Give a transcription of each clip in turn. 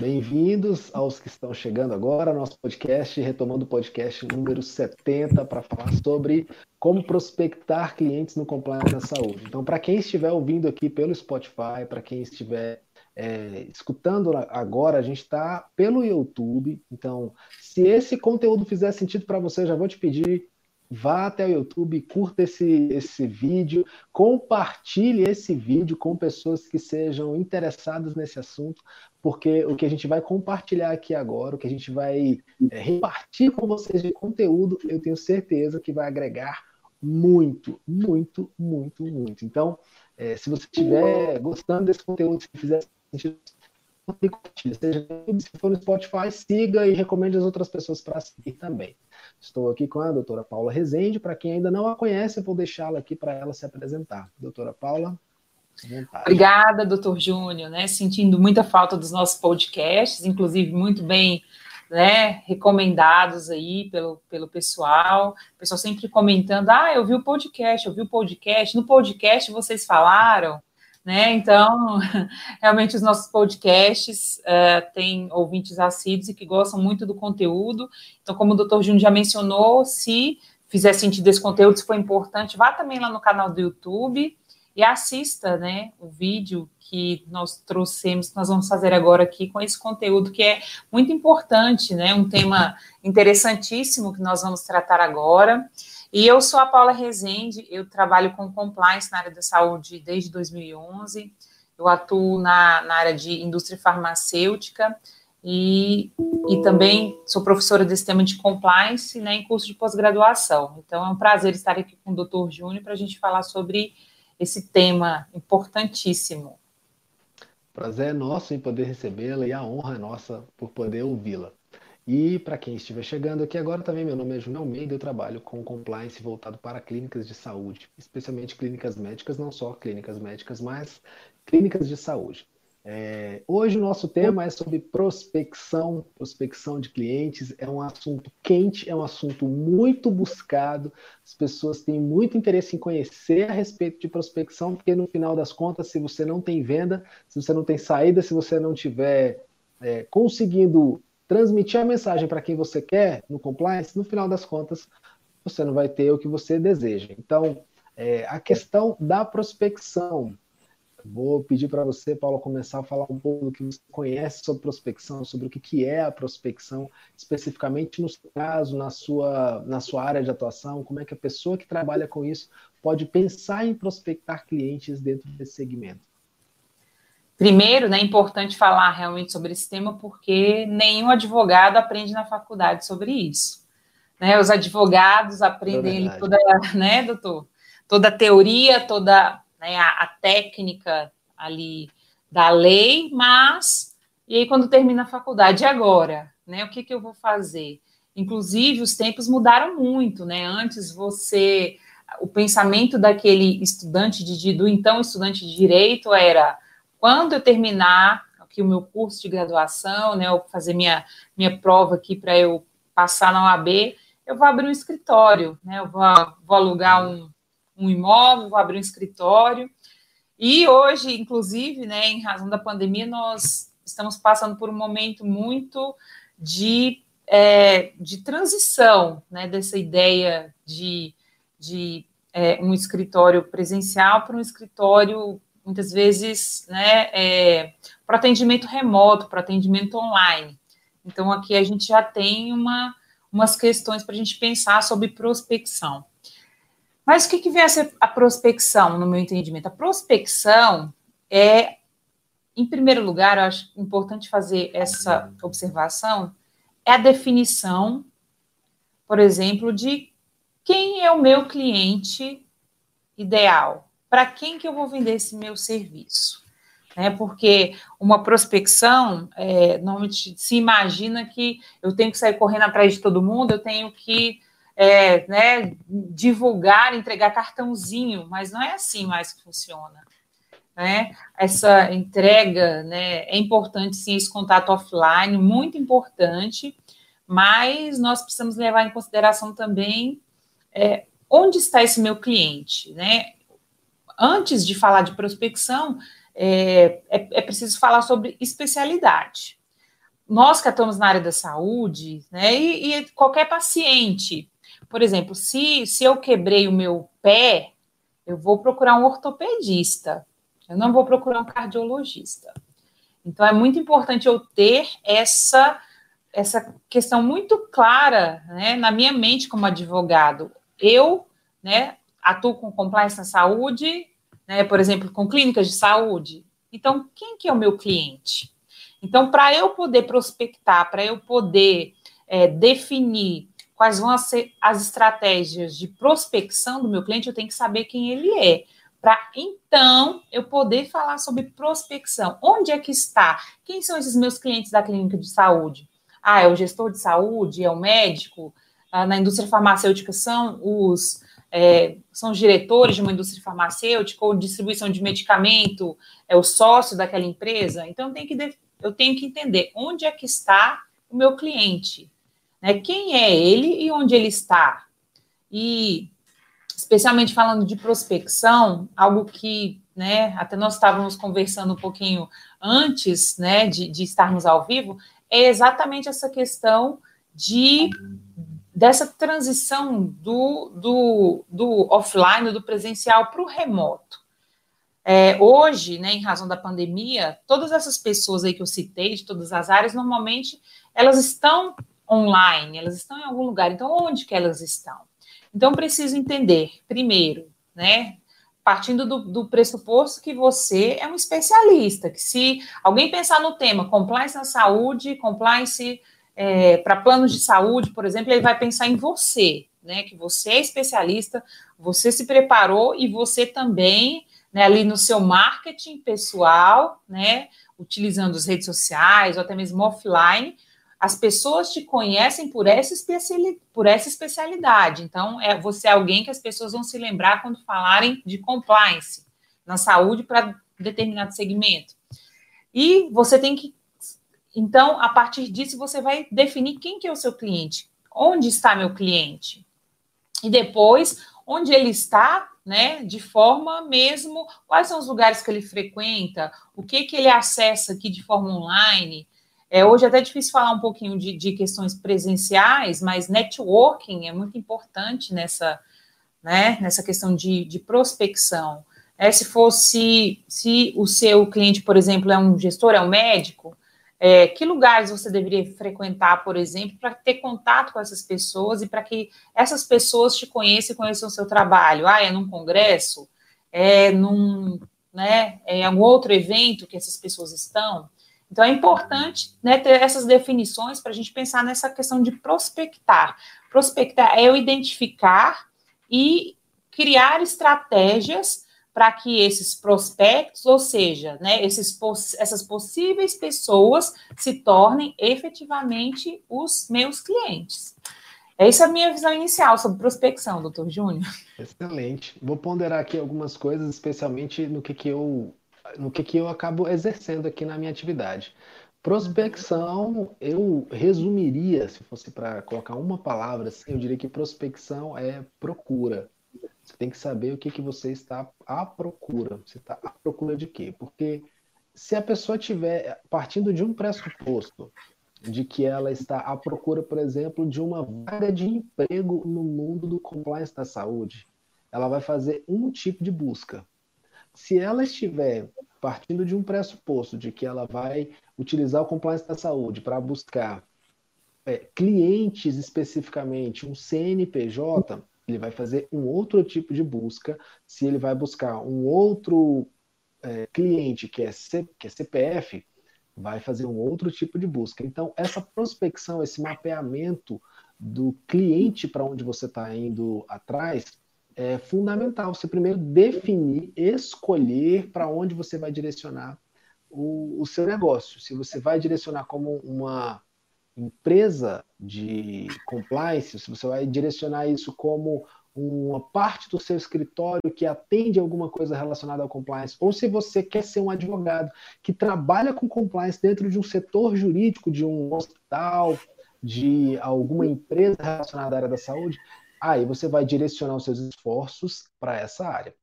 Bem-vindos aos que estão chegando agora, nosso podcast, retomando o podcast número 70, para falar sobre como prospectar clientes no compliance da saúde. Então, para quem estiver ouvindo aqui pelo Spotify, para quem estiver é, escutando agora, a gente está pelo YouTube. Então, se esse conteúdo fizer sentido para você, já vou te pedir vá até o YouTube, curta esse, esse vídeo, compartilhe esse vídeo com pessoas que sejam interessadas nesse assunto, porque o que a gente vai compartilhar aqui agora, o que a gente vai é, repartir com vocês de conteúdo, eu tenho certeza que vai agregar muito, muito, muito, muito. Então, é, se você estiver gostando desse conteúdo, se fizer sentido, seja se for no Spotify, siga e recomende as outras pessoas para seguir também. Estou aqui com a doutora Paula Rezende. Para quem ainda não a conhece, vou deixá-la aqui para ela se apresentar. Doutora Paula. Obrigada, doutor Júnior, né? Sentindo muita falta dos nossos podcasts, inclusive muito bem né, recomendados aí pelo, pelo pessoal. O pessoal sempre comentando: ah, eu vi o podcast, eu vi o podcast. No podcast vocês falaram né? Então, realmente os nossos podcasts uh, têm ouvintes assíduos e que gostam muito do conteúdo. Então, como o doutor Júnior já mencionou, se fizer sentido esse conteúdo, se for importante, vá também lá no canal do YouTube e assista, né, o vídeo que nós trouxemos, que nós vamos fazer agora aqui com esse conteúdo que é muito importante, né, um tema interessantíssimo que nós vamos tratar agora. E eu sou a Paula Rezende, eu trabalho com compliance na área da saúde desde 2011. Eu atuo na, na área de indústria farmacêutica e, e também sou professora desse tema de compliance né, em curso de pós-graduação. Então, é um prazer estar aqui com o doutor Júnior para a gente falar sobre esse tema importantíssimo. Prazer é nosso em poder recebê-la e a honra é nossa por poder ouvi-la. E para quem estiver chegando aqui agora também, meu nome é Júnior Almeida, eu trabalho com compliance voltado para clínicas de saúde, especialmente clínicas médicas, não só clínicas médicas, mas clínicas de saúde. É, hoje o nosso tema é sobre prospecção, prospecção de clientes. É um assunto quente, é um assunto muito buscado. As pessoas têm muito interesse em conhecer a respeito de prospecção, porque no final das contas, se você não tem venda, se você não tem saída, se você não tiver é, conseguindo transmitir a mensagem para quem você quer no compliance, no final das contas, você não vai ter o que você deseja. Então, é, a questão da prospecção. Vou pedir para você, Paulo, começar a falar um pouco do que você conhece sobre prospecção, sobre o que, que é a prospecção, especificamente no seu caso, na sua, na sua área de atuação, como é que a pessoa que trabalha com isso pode pensar em prospectar clientes dentro desse segmento. Primeiro, né, é importante falar realmente sobre esse tema, porque nenhum advogado aprende na faculdade sobre isso. Né, os advogados aprendem é toda, né, doutor? Toda a teoria, toda né, a, a, técnica ali da lei, mas e aí quando termina a faculdade, e agora? Né, o que, que eu vou fazer? Inclusive, os tempos mudaram muito, né? Antes você, o pensamento daquele estudante de, do então estudante de direito era quando eu terminar aqui o meu curso de graduação, né, eu fazer minha, minha prova aqui para eu passar na OAB, eu vou abrir um escritório, né, eu vou, vou alugar um, um imóvel, vou abrir um escritório. E hoje, inclusive, né, em razão da pandemia, nós estamos passando por um momento muito de, é, de transição, né, dessa ideia de, de é, um escritório presencial para um escritório muitas vezes, né, é, para atendimento remoto, para atendimento online. Então, aqui a gente já tem uma, umas questões para a gente pensar sobre prospecção. Mas o que, que vem a ser a prospecção, no meu entendimento? A prospecção é, em primeiro lugar, eu acho importante fazer essa observação, é a definição, por exemplo, de quem é o meu cliente ideal, para quem que eu vou vender esse meu serviço? Né? Porque uma prospecção, é, normalmente se imagina que eu tenho que sair correndo atrás de todo mundo, eu tenho que é, né, divulgar, entregar cartãozinho, mas não é assim mais que funciona. Né? Essa entrega né, é importante, sim, esse contato offline, muito importante, mas nós precisamos levar em consideração também é, onde está esse meu cliente, né? Antes de falar de prospecção, é, é, é preciso falar sobre especialidade. nós que atuamos na área da saúde, né, e, e, qualquer paciente, por exemplo, se, se eu quebrei o meu pé, eu vou procurar um ortopedista, eu não vou procurar um cardiologista. Então, é muito importante eu ter essa, essa questão muito clara né, na minha mente como advogado. Eu né, atuo com compliance na saúde, né, por exemplo, com clínicas de saúde. Então, quem que é o meu cliente? Então, para eu poder prospectar, para eu poder é, definir quais vão ser as estratégias de prospecção do meu cliente, eu tenho que saber quem ele é. Para então eu poder falar sobre prospecção. Onde é que está? Quem são esses meus clientes da clínica de saúde? Ah, é o gestor de saúde, é o médico. Ah, na indústria farmacêutica são os é, são os diretores de uma indústria farmacêutica ou distribuição de medicamento, é o sócio daquela empresa. Então, eu tenho que eu tenho que entender onde é que está o meu cliente, né? Quem é ele e onde ele está. E especialmente falando de prospecção, algo que, né, até nós estávamos conversando um pouquinho antes, né, de, de estarmos ao vivo, é exatamente essa questão de dessa transição do, do, do offline, do presencial para o remoto. É, hoje, né, em razão da pandemia, todas essas pessoas aí que eu citei, de todas as áreas, normalmente elas estão online, elas estão em algum lugar. Então, onde que elas estão? Então, preciso entender, primeiro, né, partindo do, do, pressuposto que você é um especialista, que se alguém pensar no tema compliance na saúde, compliance é, para planos de saúde, por exemplo, ele vai pensar em você, né, que você é especialista, você se preparou e você também né, ali no seu marketing pessoal, né, utilizando as redes sociais ou até mesmo offline, as pessoas te conhecem por essa, especialidade, por essa especialidade. Então, é, você é alguém que as pessoas vão se lembrar quando falarem de compliance na saúde para determinado segmento. E você tem que. Então, a partir disso, você vai definir quem que é o seu cliente. Onde está meu cliente? E depois, onde ele está né, de forma mesmo, quais são os lugares que ele frequenta, o que que ele acessa aqui de forma online. É, hoje é até difícil falar um pouquinho de, de questões presenciais, mas networking é muito importante nessa, né, nessa questão de, de prospecção. É, se fosse, se o seu cliente, por exemplo, é um gestor, é um médico, é, que lugares você deveria frequentar, por exemplo, para ter contato com essas pessoas e para que essas pessoas te conheçam e conheçam o seu trabalho? Ah, é num congresso? É num, né, é em algum outro evento que essas pessoas estão? Então, é importante né, ter essas definições para a gente pensar nessa questão de prospectar. Prospectar é eu identificar e criar estratégias para que esses prospectos, ou seja, né, esses, essas possíveis pessoas se tornem efetivamente os meus clientes. Essa é a minha visão inicial sobre prospecção, doutor Júnior. Excelente. Vou ponderar aqui algumas coisas, especialmente no que, que eu no que, que eu acabo exercendo aqui na minha atividade. Prospecção, eu resumiria, se fosse para colocar uma palavra, assim, eu diria que prospecção é procura. Você tem que saber o que, que você está à procura. Você está à procura de quê? Porque se a pessoa estiver partindo de um pressuposto de que ela está à procura, por exemplo, de uma vaga de emprego no mundo do compliance da saúde, ela vai fazer um tipo de busca. Se ela estiver partindo de um pressuposto de que ela vai utilizar o compliance da saúde para buscar é, clientes especificamente, um CNPJ, ele vai fazer um outro tipo de busca. Se ele vai buscar um outro é, cliente que é, C, que é CPF, vai fazer um outro tipo de busca. Então, essa prospecção, esse mapeamento do cliente para onde você está indo atrás é fundamental. Você primeiro definir, escolher para onde você vai direcionar o, o seu negócio. Se você vai direcionar como uma empresa de compliance, se você vai direcionar isso como uma parte do seu escritório que atende alguma coisa relacionada ao compliance, ou se você quer ser um advogado que trabalha com compliance dentro de um setor jurídico, de um hospital, de alguma empresa relacionada à área da saúde, aí você vai direcionar os seus esforços para essa área.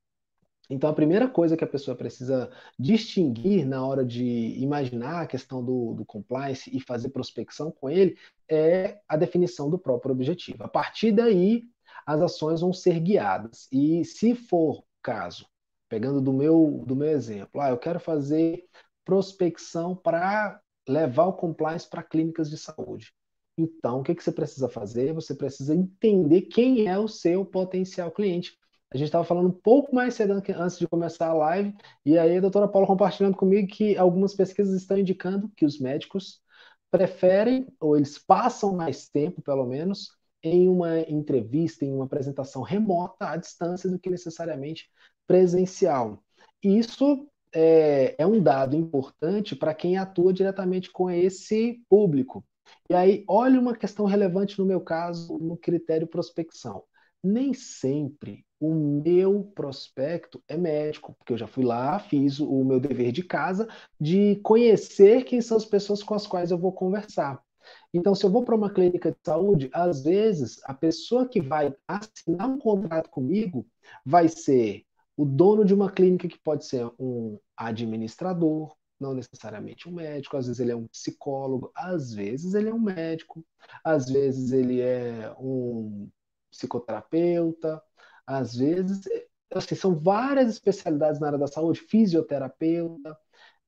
Então, a primeira coisa que a pessoa precisa distinguir na hora de imaginar a questão do, do, compliance e fazer prospecção com ele é a definição do próprio objetivo. A partir daí, as ações vão ser guiadas. E se for caso, pegando do meu, do meu exemplo, ah, eu quero fazer prospecção para levar o compliance para clínicas de saúde. Então, o que, que você precisa fazer? Você precisa entender quem é o seu potencial cliente a gente estava falando um pouco mais cedo antes de começar a live, e aí a doutora Paula compartilhando comigo que algumas pesquisas estão indicando que os médicos preferem, ou eles passam mais tempo, pelo menos, em uma entrevista, em uma apresentação remota, à distância, do que necessariamente presencial. Isso é, é um dado importante para quem atua diretamente com esse público. E aí, olha uma questão relevante no meu caso, no critério prospecção. Nem sempre o meu prospecto é médico, porque eu já fui lá, fiz o meu dever de casa de conhecer quem são as pessoas com as quais eu vou conversar. Então, se eu vou para uma clínica de saúde, às vezes a pessoa que vai assinar um contrato comigo vai ser o dono de uma clínica que pode ser um administrador, não necessariamente um médico, às vezes ele é um psicólogo, às vezes ele é um médico, às vezes ele é um psicoterapeuta, às vezes, assim, são várias especialidades na área da saúde, fisioterapeuta,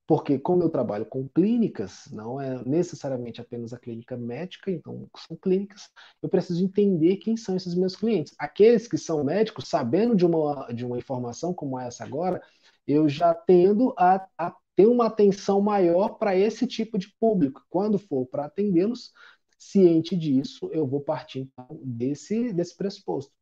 porque como eu trabalho com clínicas, não é necessariamente apenas a clínica médica, então são clínicas, eu preciso entender quem são esses meus clientes. Aqueles que são médicos, sabendo de uma, de uma informação como essa agora, eu já tendo a, a ter uma atenção maior para esse tipo de público. Quando for para atendê-los, ciente disso, eu vou partir então, desse, desse pressuposto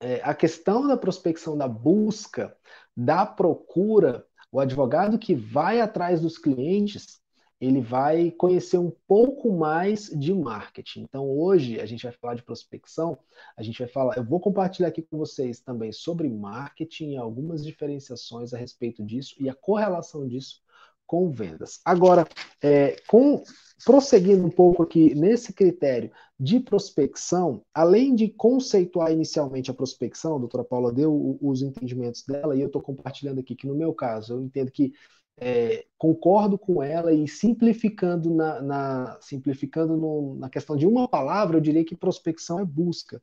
é, a questão da prospecção, da busca, da procura, o advogado que vai atrás dos clientes, ele vai conhecer um pouco mais de marketing. Então, hoje a gente vai falar de prospecção, a gente vai falar, eu vou compartilhar aqui com vocês também sobre marketing algumas diferenciações a respeito disso e a correlação disso com vendas. Agora, é, com, prosseguindo um pouco aqui nesse critério de prospecção, além de conceituar inicialmente a prospecção, a doutora Paula deu os entendimentos dela, e eu estou compartilhando aqui que no meu caso, eu entendo que é, concordo com ela e simplificando na, na simplificando no, na questão de uma palavra, eu diria que prospecção é busca.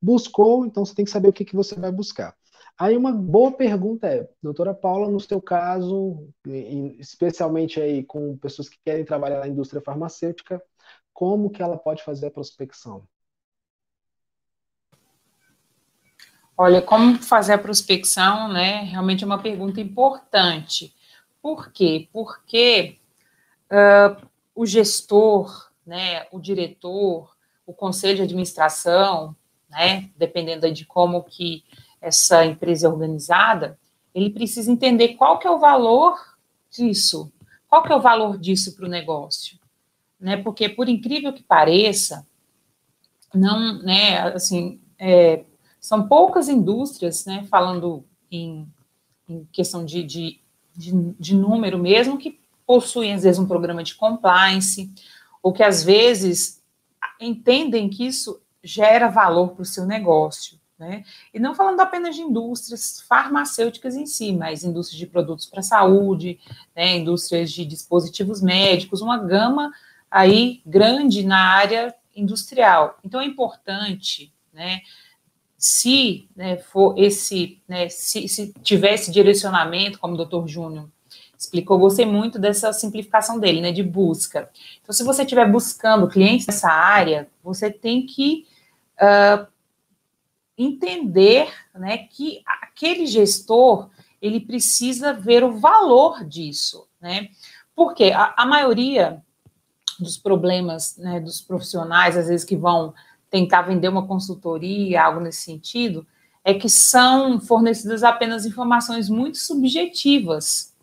Buscou, então você tem que saber o que, que você vai buscar. Aí uma boa pergunta é, doutora Paula, no seu caso, especialmente aí com pessoas que querem trabalhar na indústria farmacêutica, como que ela pode fazer a prospecção? Olha, como fazer a prospecção, né? Realmente é uma pergunta importante. Por quê? Porque uh, o gestor, né, o diretor, o conselho de administração, né, dependendo de como que essa empresa organizada, ele precisa entender qual que é o valor disso, qual que é o valor disso para o negócio, né? Porque por incrível que pareça, não, né? Assim, é, são poucas indústrias, né? Falando em, em questão de, de, de, de número mesmo que possuem às vezes um programa de compliance ou que às vezes entendem que isso gera valor para o seu negócio. Né? E não falando apenas de indústrias farmacêuticas em si, mas indústrias de produtos para saúde, né, indústrias de dispositivos médicos, uma gama aí grande na área industrial. Então é importante, né, se né, for esse, né, se, se tiver esse direcionamento, como o doutor Júnior explicou, gostei muito dessa simplificação dele, né, de busca. Então, se você estiver buscando clientes nessa área, você tem que uh, entender né, que aquele gestor ele precisa ver o valor disso, né? Porque a, a maioria dos problemas né, dos profissionais, às vezes que vão tentar vender uma consultoria, algo nesse sentido, é que são fornecidas apenas informações muito subjetivas.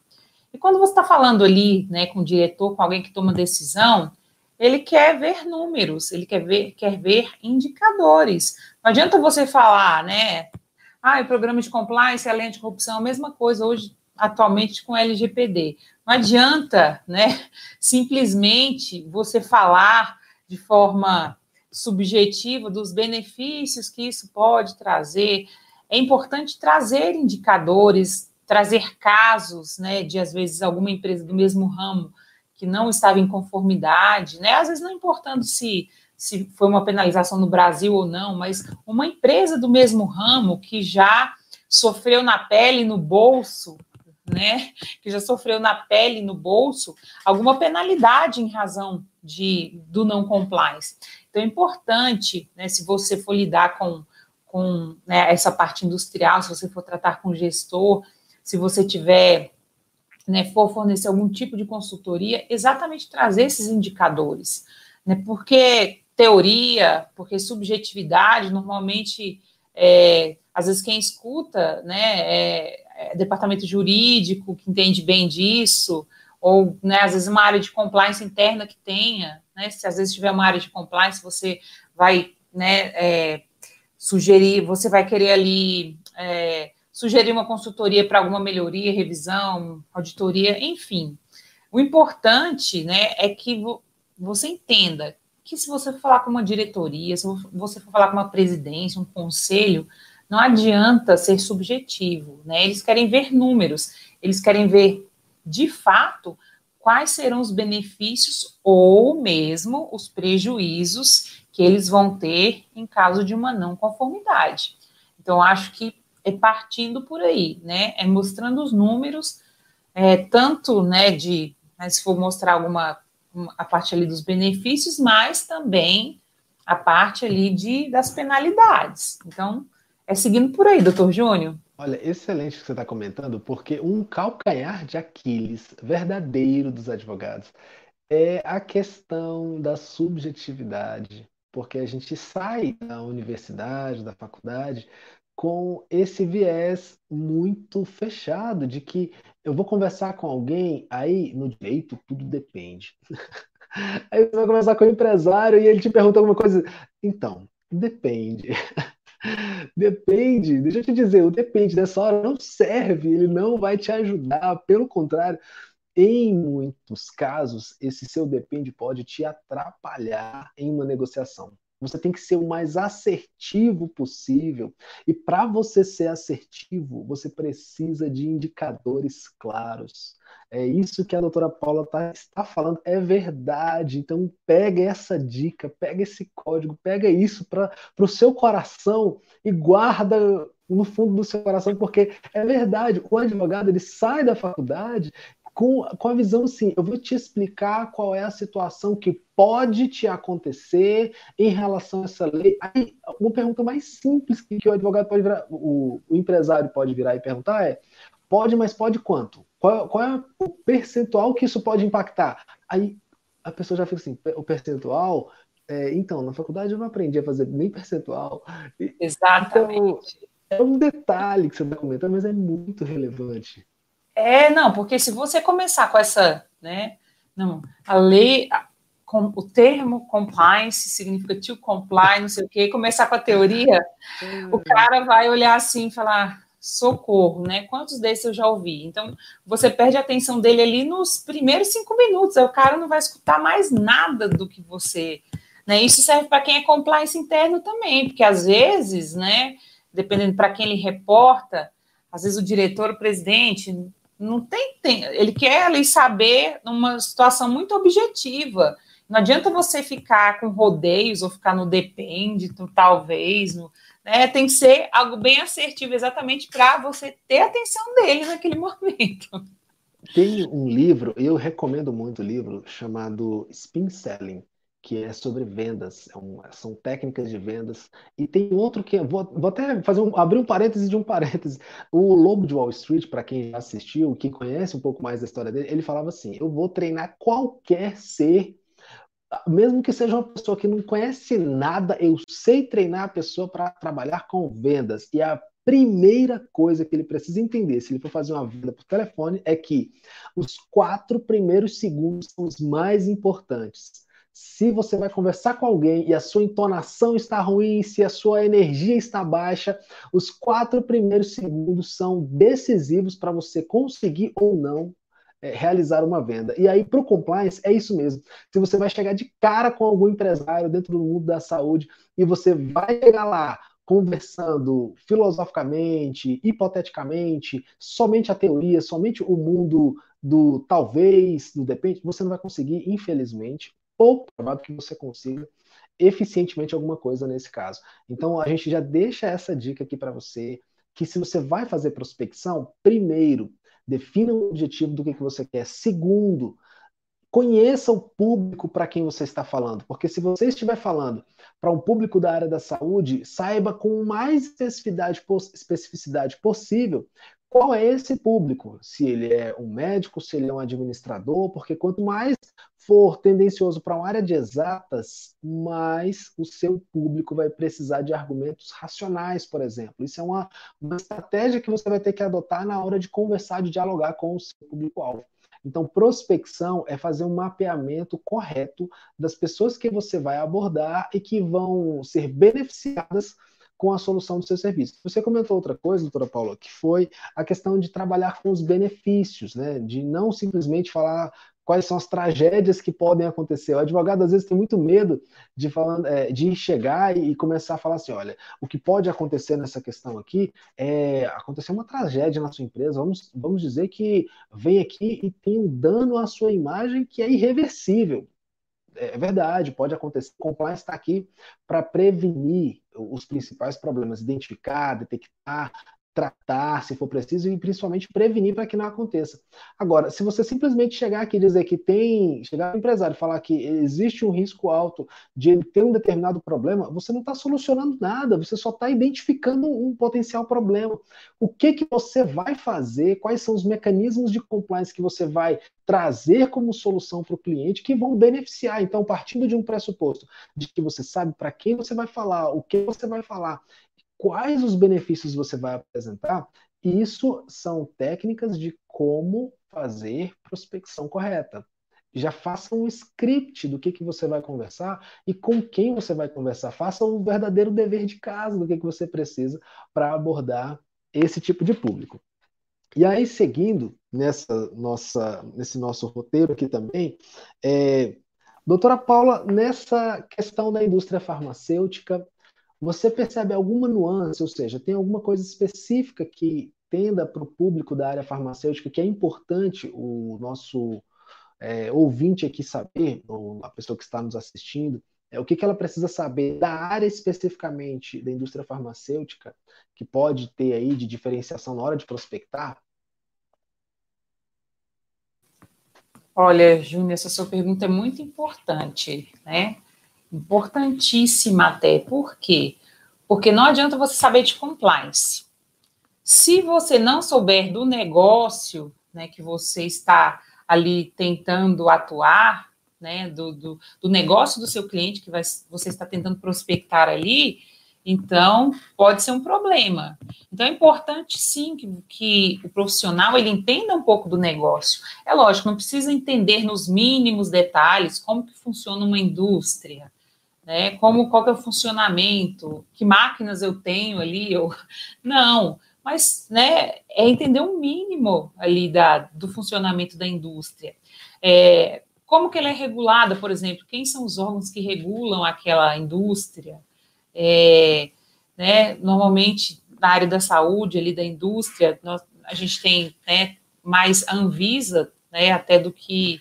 E quando você está falando ali, né, com o diretor, com alguém que toma decisão, ele quer ver números, ele quer ver, quer ver indicadores. Não adianta você falar, né? Ah, o programa de compliance, a lei de corrupção, a mesma coisa hoje, atualmente, com LGPD. Não adianta, né, simplesmente você falar de forma subjetiva dos benefícios que isso pode trazer. é importante trazer indicadores, trazer casos, né, de às vezes alguma empresa do mesmo ramo que não estava em conformidade, né, às vezes não importando se se foi uma penalização no Brasil ou não, mas uma empresa do mesmo ramo que já sofreu na pele, no bolso, né, que já sofreu na pele, no bolso, alguma penalidade em razão de do não compliance. Então é importante, né, se você for lidar com com né, essa parte industrial, se você for tratar com gestor, se você tiver, né, for fornecer algum tipo de consultoria, exatamente trazer esses indicadores, né, porque teoria, porque subjetividade, normalmente, é, às vezes quem escuta, né, é, é departamento jurídico que entende bem disso, ou, né, às vezes uma área de compliance interna que tenha, né, se às vezes tiver uma área de compliance, você vai, né, é, sugerir, você vai querer ali é, sugerir uma consultoria para alguma melhoria, revisão, auditoria, enfim. O importante, né, é que você entenda que se você for falar com uma diretoria, se você for falar com uma presidência, um conselho, não adianta ser subjetivo, né? Eles querem ver números, eles querem ver de fato quais serão os benefícios ou mesmo os prejuízos que eles vão ter em caso de uma não conformidade. Então, acho que é partindo por aí, né? É mostrando os números, é, tanto, né, de, né, se for mostrar alguma, a parte ali dos benefícios, mas também a parte ali de, das penalidades. Então, é seguindo por aí, doutor Júnior. Olha, excelente o que você está comentando, porque um calcanhar de Aquiles verdadeiro dos advogados é a questão da subjetividade, porque a gente sai da universidade, da faculdade, com esse viés muito fechado de que eu vou conversar com alguém, aí no direito tudo depende. Aí você vai conversar com o empresário e ele te pergunta alguma coisa. Então, depende. Depende, deixa eu te dizer, o depende nessa hora não serve, ele não vai te ajudar, pelo contrário, em muitos casos, esse seu depende pode te atrapalhar em uma negociação. Você tem que ser o mais assertivo possível. E para você ser assertivo, você precisa de indicadores claros. É isso que a doutora Paula tá, está falando, é verdade. Então, pega essa dica, pega esse código, pega isso para o seu coração e guarda no fundo do seu coração, porque é verdade. O advogado ele sai da faculdade com, com a visão assim, eu vou te explicar qual é a situação que pode te acontecer em relação a essa lei. Aí, uma pergunta mais simples que, o advogado pode virar, o, o, empresário pode virar e perguntar é: pode, mas pode quanto? Qual, qual é o percentual que isso pode impactar? Aí a pessoa já fica assim: o percentual. É, então, na faculdade eu não aprendi a fazer nem percentual. Exatamente. Então, é um detalhe que você está comentando, mas é muito relevante. É, não, porque se você começar com essa, né, não, a lei, com, o termo compliance significa to comply, não sei o quê, começar com a teoria, o hum. cara vai olhar assim e falar, socorro, né? Quantos desses eu já ouvi? Então, você perde a atenção dele ali nos primeiros cinco minutos, o cara não vai escutar mais nada do que você. Né? Isso serve para quem é compliance interno também, porque às vezes, né, dependendo para quem ele reporta, às vezes o diretor, o presidente, não tem, tem, ele quer ali saber numa situação muito objetiva. Não adianta você ficar com rodeios ou ficar no depende, talvez, no, né? Tem que ser algo bem assertivo, exatamente para você ter a atenção dele naquele momento. Tem um livro, eu recomendo muito o livro, chamado Spin Selling, que é sobre vendas, é um, são técnicas de vendas. E tem outro que vou, vou até fazer um, abrir um parêntese de um parêntese. O Lobo de Wall Street, para quem já assistiu, quem conhece um pouco mais da história dele, ele falava assim: eu vou treinar qualquer ser, mesmo que seja uma pessoa que não conhece nada, eu sei treinar a pessoa para trabalhar com vendas. E a primeira coisa que ele precisa entender, se ele for fazer uma venda por telefone, é que os quatro primeiros segundos são os mais importantes se você vai conversar com alguém e a sua entonação está ruim, se a sua energia está baixa, os quatro primeiros segundos são decisivos para você conseguir ou não é, realizar uma venda. E aí, para o compliance, é isso mesmo. Se você vai chegar de cara com algum empresário dentro do mundo da saúde e você vai chegar lá conversando filosoficamente, hipoteticamente, somente a teoria, somente o mundo do talvez, do depende, você não vai conseguir, infelizmente, ou provável que você consiga eficientemente alguma coisa nesse caso. Então a gente já deixa essa dica aqui para você, que se você vai fazer prospecção, primeiro, defina o objetivo do que, que você quer. Segundo, conheça o público para quem você está falando, porque se você estiver falando para um público da área da saúde, saiba com mais especificidade, especificidade possível qual é esse público, se ele é um médico, se ele é um administrador, porque quanto mais for tendencioso para uma área de exatas, mais o seu público vai precisar de argumentos racionais, por exemplo. Isso é uma, uma estratégia que você vai ter que adotar na hora de conversar, de dialogar com o seu público-alvo. Então, prospecção é fazer um mapeamento correto das pessoas que você vai abordar e que vão ser beneficiadas com a solução do seu serviço. Você comentou outra coisa, doutora Paula, que foi a questão de trabalhar com os benefícios, né? De não simplesmente falar quais são as tragédias que podem acontecer. O advogado às vezes tem muito medo de, falar, é, de chegar e começar a falar assim, olha, o que pode acontecer nessa questão aqui é acontecer uma tragédia na sua empresa. Vamos, vamos dizer que vem aqui e tem um dano à sua imagem que é irreversível. É verdade, pode acontecer. O compliance está aqui para prevenir os principais problemas, identificar, detectar, tratar, se for preciso, e principalmente prevenir para que não aconteça. Agora, se você simplesmente chegar aqui e dizer que tem, chegar no empresário e falar que existe um risco alto de ele ter um determinado problema, você não está solucionando nada, você só está identificando um potencial problema. O que, que você vai fazer, quais são os mecanismos de compliance que você vai trazer como solução para o cliente que vão beneficiar. Então, partindo de um pressuposto de que você sabe para quem você vai falar, o que você vai falar quais os benefícios você vai apresentar, isso são técnicas de como fazer prospecção correta. Já faça um script do que, que você vai conversar e com quem você vai conversar. Faça o um verdadeiro dever de casa do que, que você precisa para abordar esse tipo de público. E aí, seguindo nessa nossa, nesse nosso roteiro aqui também, é, doutora Paula, nessa questão da indústria farmacêutica, você percebe alguma nuance, ou seja, tem alguma coisa específica que tenda para o público da área farmacêutica que é importante o nosso é, ouvinte aqui saber, ou a pessoa que está nos assistindo, é o que, que ela precisa saber da área especificamente da indústria farmacêutica, que pode ter aí de diferenciação na hora de prospectar? Olha, Júnior, essa sua pergunta é muito importante, né? Importantíssima até. Por quê? Porque não adianta você saber de compliance. Se você não souber do negócio né, que você está ali tentando atuar, né, do, do, do negócio do seu cliente que vai, você está tentando prospectar ali, então, pode ser um problema. Então, é importante, sim, que, que, o profissional ele entenda um pouco do negócio. É lógico, não precisa entender nos mínimos detalhes como que funciona uma indústria, né? Como qual é o funcionamento, que máquinas eu tenho ali, eu não, mas né, é entender o um mínimo ali da, do funcionamento da indústria. É, como que ela é regulada, por exemplo, quem são os órgãos que regulam aquela indústria? É, né, normalmente na área da saúde, ali da indústria, nós, a gente tem né, mais Anvisa, né, até do que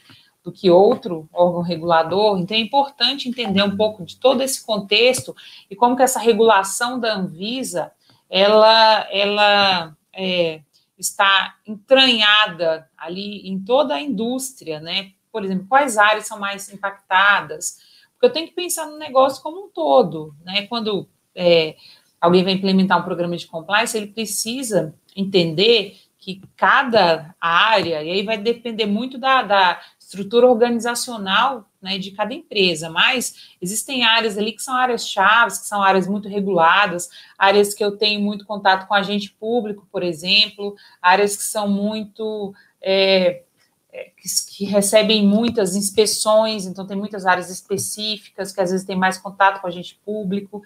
do que outro órgão regulador, então é importante entender um pouco de todo esse contexto e como que essa regulação da Anvisa, ela, ela é, está entranhada ali em toda a indústria, né? Por exemplo, quais áreas são mais impactadas? Porque eu tenho que pensar no negócio como um todo, né? Quando é, alguém vai implementar um programa de compliance, ele precisa entender que cada área, e aí vai depender muito da, da estrutura organizacional né, de cada empresa, mas existem áreas ali que são áreas chaves, que são áreas muito reguladas, áreas que eu tenho muito contato com agente público, por exemplo, áreas que são muito. É, é, que, recebem muitas inspeções, então tem muitas áreas específicas que às vezes tem mais contato com agente público.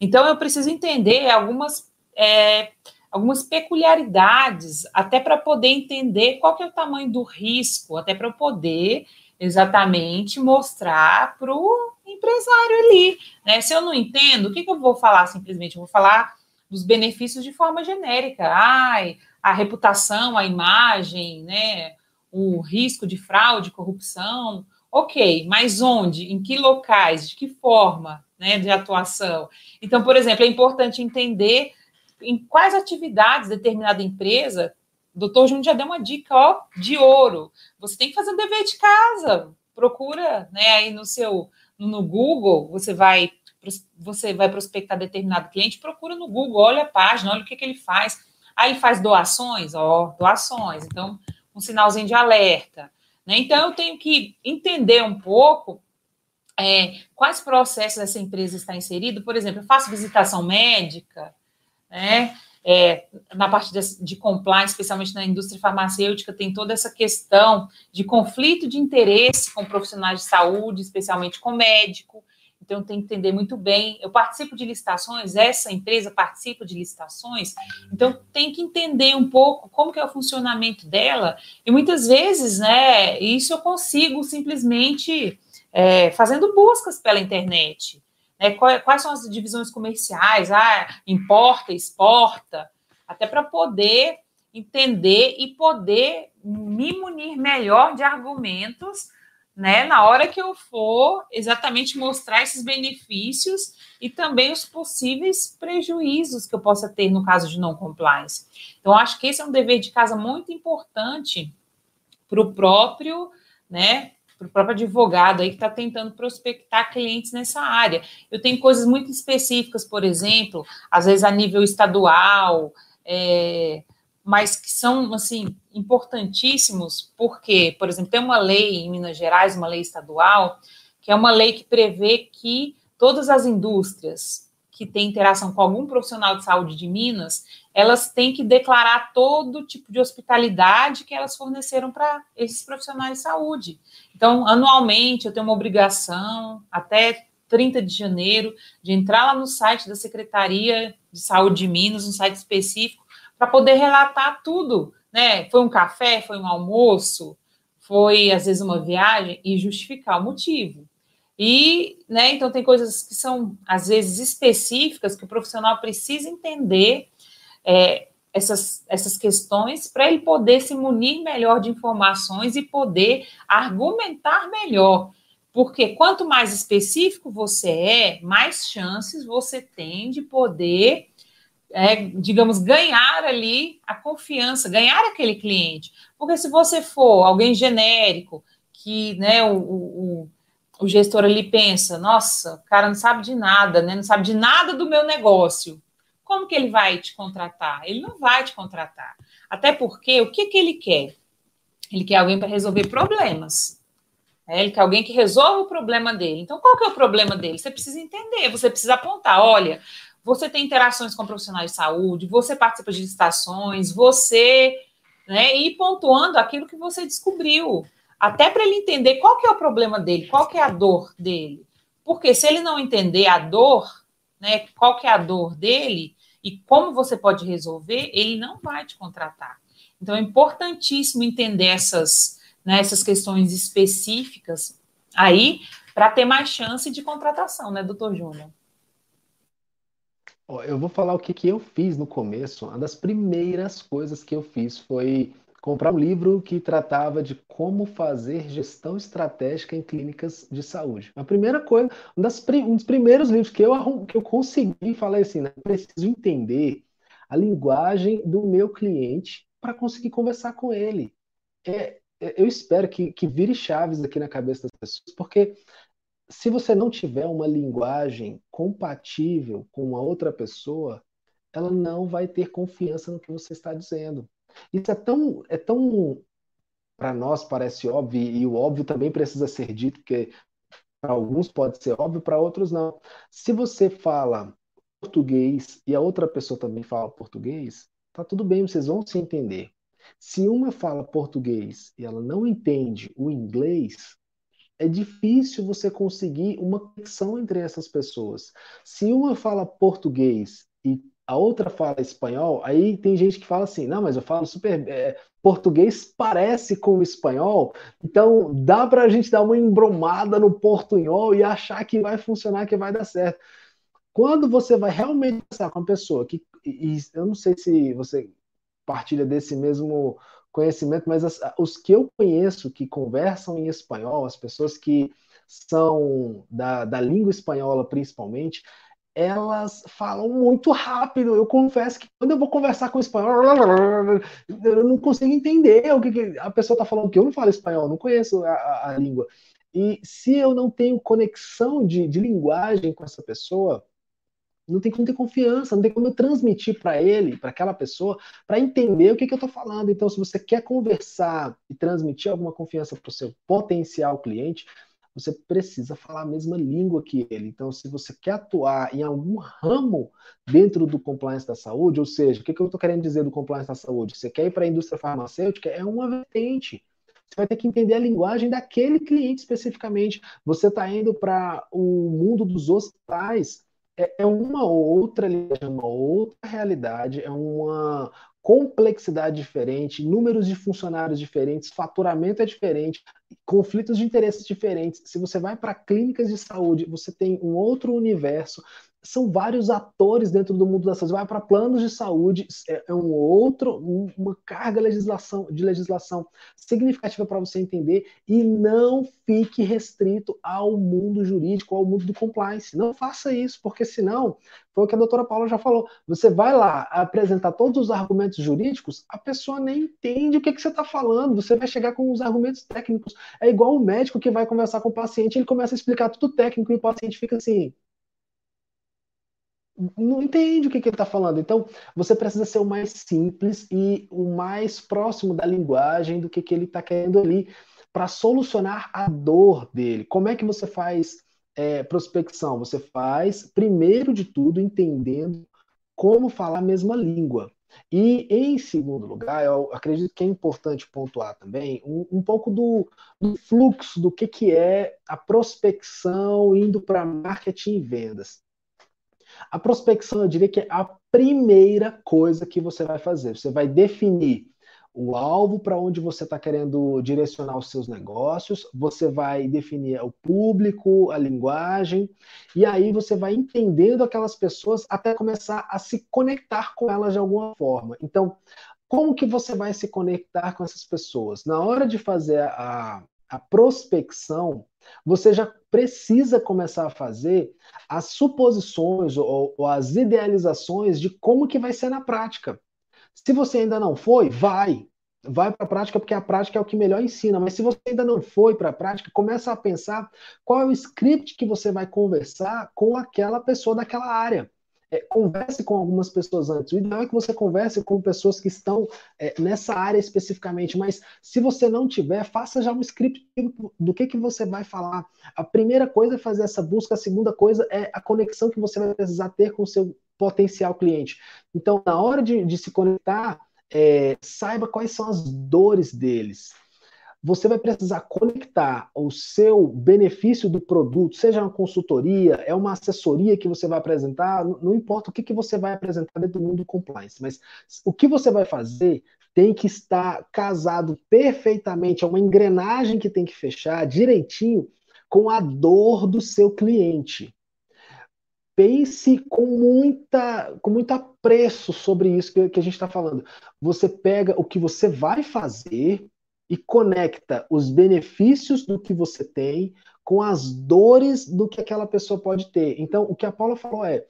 Então eu preciso entender algumas. É, algumas peculiaridades, até para poder entender qual que é o tamanho do risco, até para eu poder exatamente mostrar para o empresário ali. Né? Se eu não entendo, o que, que eu vou falar simplesmente? Eu vou falar dos benefícios de forma genérica. Ai, a reputação, a imagem, né? o risco de fraude, corrupção. Ok, mas onde? Em que locais? De que forma né, de atuação? Então, por exemplo, é importante entender em quais atividades determinada empresa. O doutor Júnior já deu uma dica ó, de ouro. Você tem que fazer o dever de casa. Procura né, aí no seu no Google, você vai você vai prospectar determinado cliente, procura no Google, olha a página, olha o que, que ele faz. Aí ele faz doações, ó, doações. Então, um sinalzinho de alerta. Né? Então, eu tenho que entender um pouco é, quais processos essa empresa está inserida. Por exemplo, eu faço visitação médica, né? É, na parte de, de compliance, especialmente na indústria farmacêutica, tem toda essa questão de conflito de interesse com profissionais de saúde, especialmente com médico. Então, tem que entender muito bem. Eu participo de licitações, essa empresa participa de licitações, então tem que entender um pouco como que é o funcionamento dela. E muitas vezes, né, isso eu consigo simplesmente é, fazendo buscas pela internet. Né, quais são as divisões comerciais? Ah, importa, exporta, até para poder entender e poder me munir melhor de argumentos né, na hora que eu for exatamente mostrar esses benefícios e também os possíveis prejuízos que eu possa ter no caso de não compliance. Então, acho que esse é um dever de casa muito importante para o próprio, né, para o próprio advogado aí que está tentando prospectar clientes nessa área. Eu tenho coisas muito específicas, por exemplo, às vezes a nível estadual, é, mas que são, assim, importantíssimos, porque, por exemplo, tem uma lei em Minas Gerais, uma lei estadual, que é uma lei que prevê que todas as indústrias que têm interação com algum profissional de saúde de Minas, elas têm que declarar todo tipo de hospitalidade que elas forneceram para esses profissionais de saúde. Então, anualmente, eu tenho uma obrigação, até 30 de janeiro, de entrar lá no site da Secretaria de Saúde de Minas, um site específico, para poder relatar tudo, né? Foi um café, foi um almoço, foi às vezes uma viagem e justificar o motivo. E, né, então tem coisas que são às vezes específicas que o profissional precisa entender é, essas, essas questões para ele poder se munir melhor de informações e poder argumentar melhor. Porque quanto mais específico você é, mais chances você tem de poder é, digamos, ganhar ali a confiança, ganhar aquele cliente. Porque se você for alguém genérico, que né, o, o, o gestor ali pensa, nossa, o cara não sabe de nada, né, não sabe de nada do meu negócio. Como que ele vai te contratar? Ele não vai te contratar. Até porque o que, que ele quer? Ele quer alguém para resolver problemas. É, ele quer alguém que resolva o problema dele. Então, qual que é o problema dele? Você precisa entender, você precisa apontar. Olha, você tem interações com profissionais de saúde, você participa de licitações, você né, ir pontuando aquilo que você descobriu, até para ele entender qual que é o problema dele, qual que é a dor dele. Porque se ele não entender a dor, né, qual que é a dor dele e como você pode resolver, ele não vai te contratar. Então é importantíssimo entender essas, né, essas questões específicas aí para ter mais chance de contratação, né, doutor Júnior? Eu vou falar o que, que eu fiz no começo. Uma das primeiras coisas que eu fiz foi comprar um livro que tratava de como fazer gestão estratégica em clínicas de saúde. A primeira coisa, um, das, um dos primeiros livros que eu, que eu consegui falar assim, né? Preciso entender a linguagem do meu cliente para conseguir conversar com ele. É, é, eu espero que, que vire chaves aqui na cabeça das pessoas, porque se você não tiver uma linguagem compatível com uma outra pessoa, ela não vai ter confiança no que você está dizendo. Isso é tão, é tão para nós parece óbvio, e o óbvio também precisa ser dito, porque para alguns pode ser óbvio, para outros não. Se você fala português e a outra pessoa também fala português, tá tudo bem, vocês vão se entender. Se uma fala português e ela não entende o inglês, é difícil você conseguir uma conexão entre essas pessoas. Se uma fala português e a outra fala espanhol, aí tem gente que fala assim, não, mas eu falo super é, português parece com o espanhol, então dá para a gente dar uma embromada no portunhol e achar que vai funcionar, que vai dar certo. Quando você vai realmente conversar com a pessoa que, e, eu não sei se você partilha desse mesmo conhecimento, mas as, os que eu conheço que conversam em espanhol, as pessoas que são da, da língua espanhola principalmente, elas falam muito rápido. Eu confesso que quando eu vou conversar com espanhol, eu não consigo entender o que, que a pessoa está falando, porque eu não falo espanhol, não conheço a, a, língua. E se eu não tenho conexão de, de linguagem com essa pessoa, não tem como ter confiança, não tem como eu transmitir para ele, para aquela pessoa, para entender o que, que eu estou falando. Então, se você quer conversar e transmitir alguma confiança para o seu potencial cliente, você precisa falar a mesma língua que ele. Então, se você quer atuar em algum ramo dentro do compliance da saúde, ou seja, o que, que eu estou querendo dizer do compliance da saúde? Você quer ir para a indústria farmacêutica? É uma vertente. Você vai ter que entender a linguagem daquele cliente especificamente. Você está indo para o mundo dos hospitais. É, é uma outra linguagem, uma outra realidade, é uma complexidade diferente, números de funcionários diferentes, faturamento é diferente, conflitos de interesses diferentes. Se você vai para clínicas de saúde, você tem um outro universo, são vários atores dentro do mundo da saúde. Vai para planos de saúde, é, é um outro, uma carga legislação, de legislação significativa para você entender e não fique restrito ao mundo jurídico, ao mundo do compliance. Não faça isso, porque senão, foi o que a doutora Paula já falou, você vai lá apresentar todos os argumentos jurídicos, a pessoa nem entende o que, que você está falando, você vai chegar com os argumentos técnicos. É igual o médico que vai conversar com o paciente, ele começa a explicar tudo técnico e o paciente fica assim, não entende o que, que ele está falando. Então, você precisa ser o mais simples e o mais próximo da linguagem do que, que ele está querendo ali para solucionar a dor dele. Como é que você faz é, prospecção? Você faz, primeiro de tudo, entendendo como falar a mesma língua. E, em segundo lugar, eu acredito que é importante pontuar também um, um pouco do, do, fluxo do que, que é a prospecção indo para marketing e vendas. A prospecção, eu diria que é a primeira coisa que você vai fazer. Você vai definir o alvo para onde você está querendo direcionar os seus negócios, você vai definir o público, a linguagem, e aí você vai entendendo aquelas pessoas até começar a se conectar com elas de alguma forma. Então, como que você vai se conectar com essas pessoas? Na hora de fazer a, a prospecção, você já precisa começar a fazer as suposições ou, ou, as idealizações de como que vai ser na prática. Se você ainda não foi, vai. Vai para a prática, porque a prática é o que melhor ensina. Mas se você ainda não foi para a prática, começa a pensar qual é o script que você vai conversar com aquela pessoa daquela área é, converse com algumas pessoas antes. O ideal é que você converse com pessoas que estão é, nessa área especificamente, mas se você não tiver, faça já um script do que, que você vai falar. A primeira coisa é fazer essa busca, a segunda coisa é a conexão que você vai precisar ter com o seu potencial cliente. Então, na hora de, de se conectar, é, saiba quais são as dores deles você vai precisar conectar o seu benefício do produto, seja uma consultoria, é uma assessoria que você vai apresentar, não importa o que, que você vai apresentar dentro do mundo do compliance, mas o que você vai fazer tem que estar casado perfeitamente, é uma engrenagem que tem que fechar direitinho com a dor do seu cliente. Pense com muita, com muito apreço sobre isso que, que a gente está falando. Você pega o que você vai fazer, e conecta os benefícios do que você tem com as dores do que aquela pessoa pode ter. Então, o que a Paula falou é: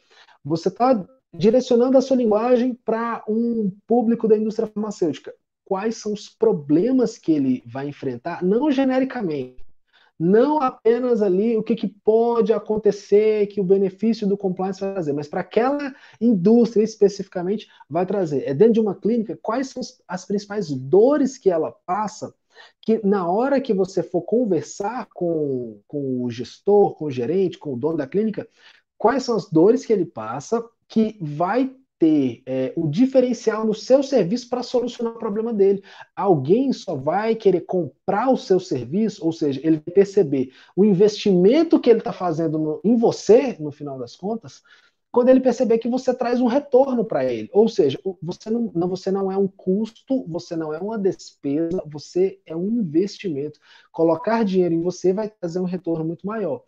você está direcionando a sua linguagem para um público da indústria farmacêutica. Quais são os problemas que ele vai enfrentar, não genericamente, não apenas ali o que, que pode acontecer, que o benefício do compliance vai trazer, mas para aquela indústria especificamente vai trazer. É dentro de uma clínica, quais são as principais dores que ela passa, que na hora que você for conversar com, com o gestor, com o gerente, com o dono da clínica, quais são as dores que ele passa que vai ter é, o diferencial no seu serviço para solucionar o problema dele. Alguém só vai querer comprar o seu serviço, ou seja, ele perceber o investimento que ele está fazendo no, em você, no final das contas, quando ele perceber que você traz um retorno para ele. Ou seja, você não, não, você não é um custo, você não é uma despesa, você é um investimento. Colocar dinheiro em você vai trazer um retorno muito maior.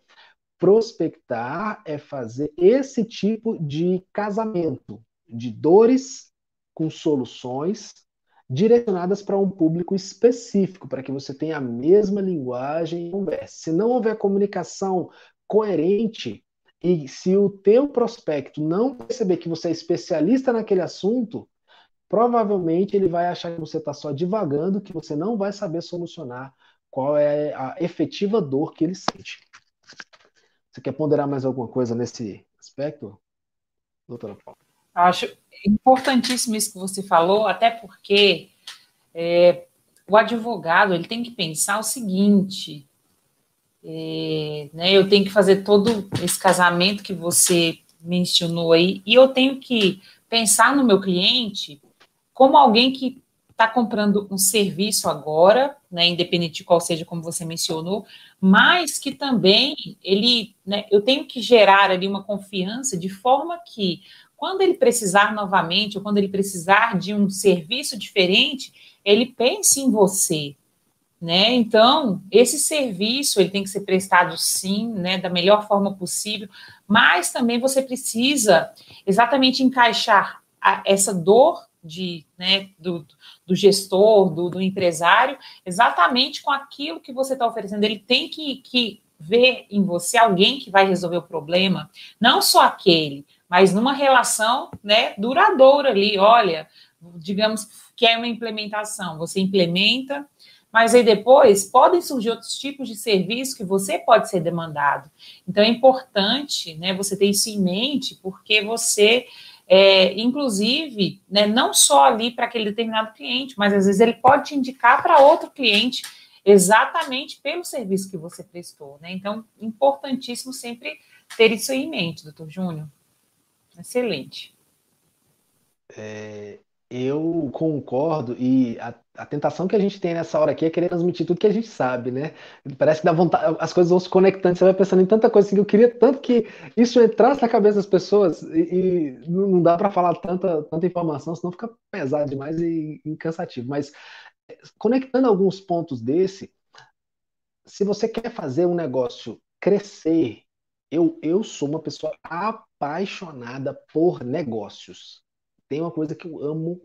Prospectar é fazer esse tipo de casamento de dores com soluções direcionadas para um público específico, para que você tenha a mesma linguagem e converse. Se não houver comunicação coerente, e se o teu prospecto não perceber que você é especialista naquele assunto, provavelmente ele vai achar que você está só divagando, que você não vai saber solucionar qual é a efetiva dor que ele sente. Você quer ponderar mais alguma coisa nesse aspecto, doutora Paula? Acho importantíssimo isso que você falou, até porque é, o advogado ele tem que pensar o seguinte: é, né, eu tenho que fazer todo esse casamento que você mencionou aí, e eu tenho que pensar no meu cliente como alguém que está comprando um serviço agora, né, independente de qual seja, como você mencionou, mas que também ele, né, eu tenho que gerar ali uma confiança de forma que quando ele precisar novamente, ou quando ele precisar de um serviço diferente, ele pense em você, né? Então, esse serviço ele tem que ser prestado sim, né, da melhor forma possível, mas também você precisa exatamente encaixar a, essa dor de, né, do, do gestor, do, do, empresário, exatamente com aquilo que você está oferecendo. Ele tem que, que ver em você alguém que vai resolver o problema, não só aquele, mas numa relação né, duradoura ali. Olha, digamos que é uma implementação, você implementa, mas aí depois podem surgir outros tipos de serviço que você pode ser demandado. Então é importante né, você ter isso em mente, porque você, é, inclusive, né, não só ali para aquele determinado cliente, mas às vezes ele pode te indicar para outro cliente exatamente pelo serviço que você prestou. Né? Então, importantíssimo sempre ter isso em mente, doutor Júnior. Excelente. É, eu concordo, e a, a, tentação que a gente tem nessa hora aqui é querer transmitir tudo que a gente sabe, né? Parece que dá vontade, as coisas vão se conectando, você vai pensando em tanta coisa assim, eu queria tanto que isso entrasse na cabeça das pessoas, e, e não dá para falar tanta, tanta informação, senão fica pesado demais e, e cansativo. Mas conectando alguns pontos desse, se você quer fazer um negócio crescer, eu, eu sou uma pessoa apaixonada por negócios. Tem uma coisa que eu amo,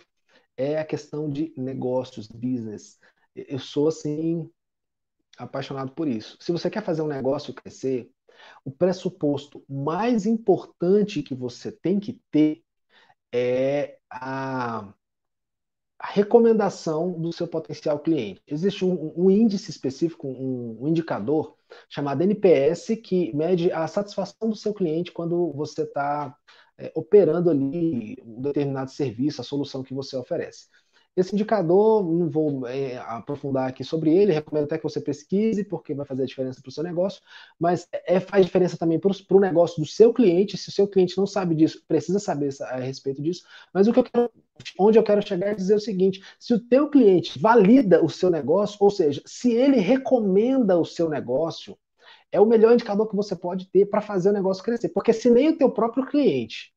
é a questão de negócios, business. Eu sou, assim, apaixonado por isso. Se você quer fazer um negócio crescer, o pressuposto mais importante que você tem que ter é a recomendação do seu potencial cliente. Existe um, um índice específico, um, um, indicador chamado NPS, que mede a satisfação do seu cliente quando você está é, operando ali um determinado serviço, a solução que você oferece. Esse indicador, não vou é, aprofundar aqui sobre ele, recomendo até que você pesquise, porque vai fazer a diferença para o seu negócio, mas é, faz diferença também para o negócio do seu cliente. Se o seu cliente não sabe disso, precisa saber a respeito disso. Mas o que eu quero, onde eu quero chegar é dizer o seguinte: se o teu cliente valida o seu negócio, ou seja, se ele recomenda o seu negócio, é o melhor indicador que você pode ter para fazer o negócio crescer. Porque se nem o teu próprio cliente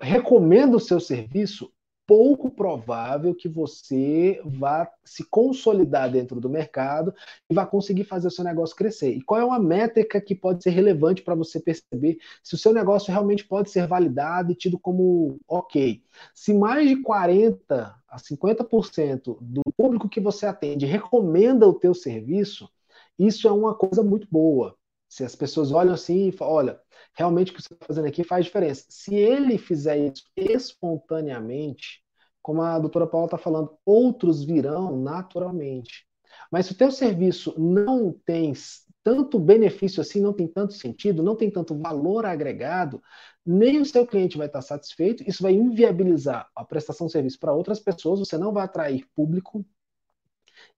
recomenda o seu serviço, pouco provável que você vá se consolidar dentro do mercado e vá conseguir fazer o seu negócio crescer. E qual é uma métrica que pode ser relevante para você perceber se o seu negócio realmente pode ser validado e tido como ok? Se mais de 40 a 50% do público que você atende recomenda o teu serviço, isso é uma coisa muito boa. Se as pessoas olham assim e falam, olha, realmente o que você está fazendo aqui faz diferença. Se ele fizer isso espontaneamente, como a doutora Paula está falando, outros virão naturalmente. Mas se o teu serviço não tem tanto benefício assim, não tem tanto sentido, não tem tanto valor agregado, nem o seu cliente vai estar satisfeito, isso vai inviabilizar a prestação de serviço para outras pessoas, você não vai atrair público,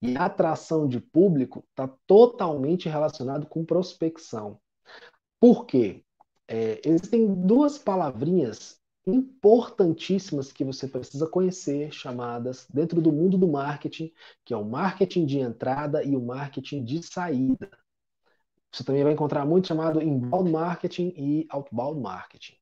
e a atração de público está totalmente relacionado com prospecção. Por quê? É, existem duas palavrinhas importantíssimas que você precisa conhecer, chamadas dentro do mundo do marketing, que é o marketing de entrada e o marketing de saída. Você também vai encontrar muito chamado inbound marketing e outbound marketing.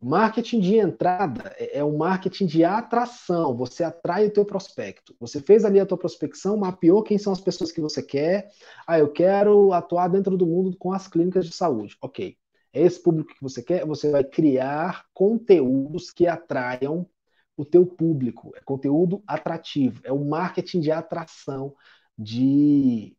Marketing de entrada é, é o marketing de atração. Você atrai o teu prospecto. Você fez ali a tua prospecção, mapeou quem são as pessoas que você quer. Ah, eu quero atuar dentro do mundo com as clínicas de saúde. Ok. É esse público que você quer. Você vai criar conteúdos que atraiam o teu público. É conteúdo atrativo. É o marketing de atração, de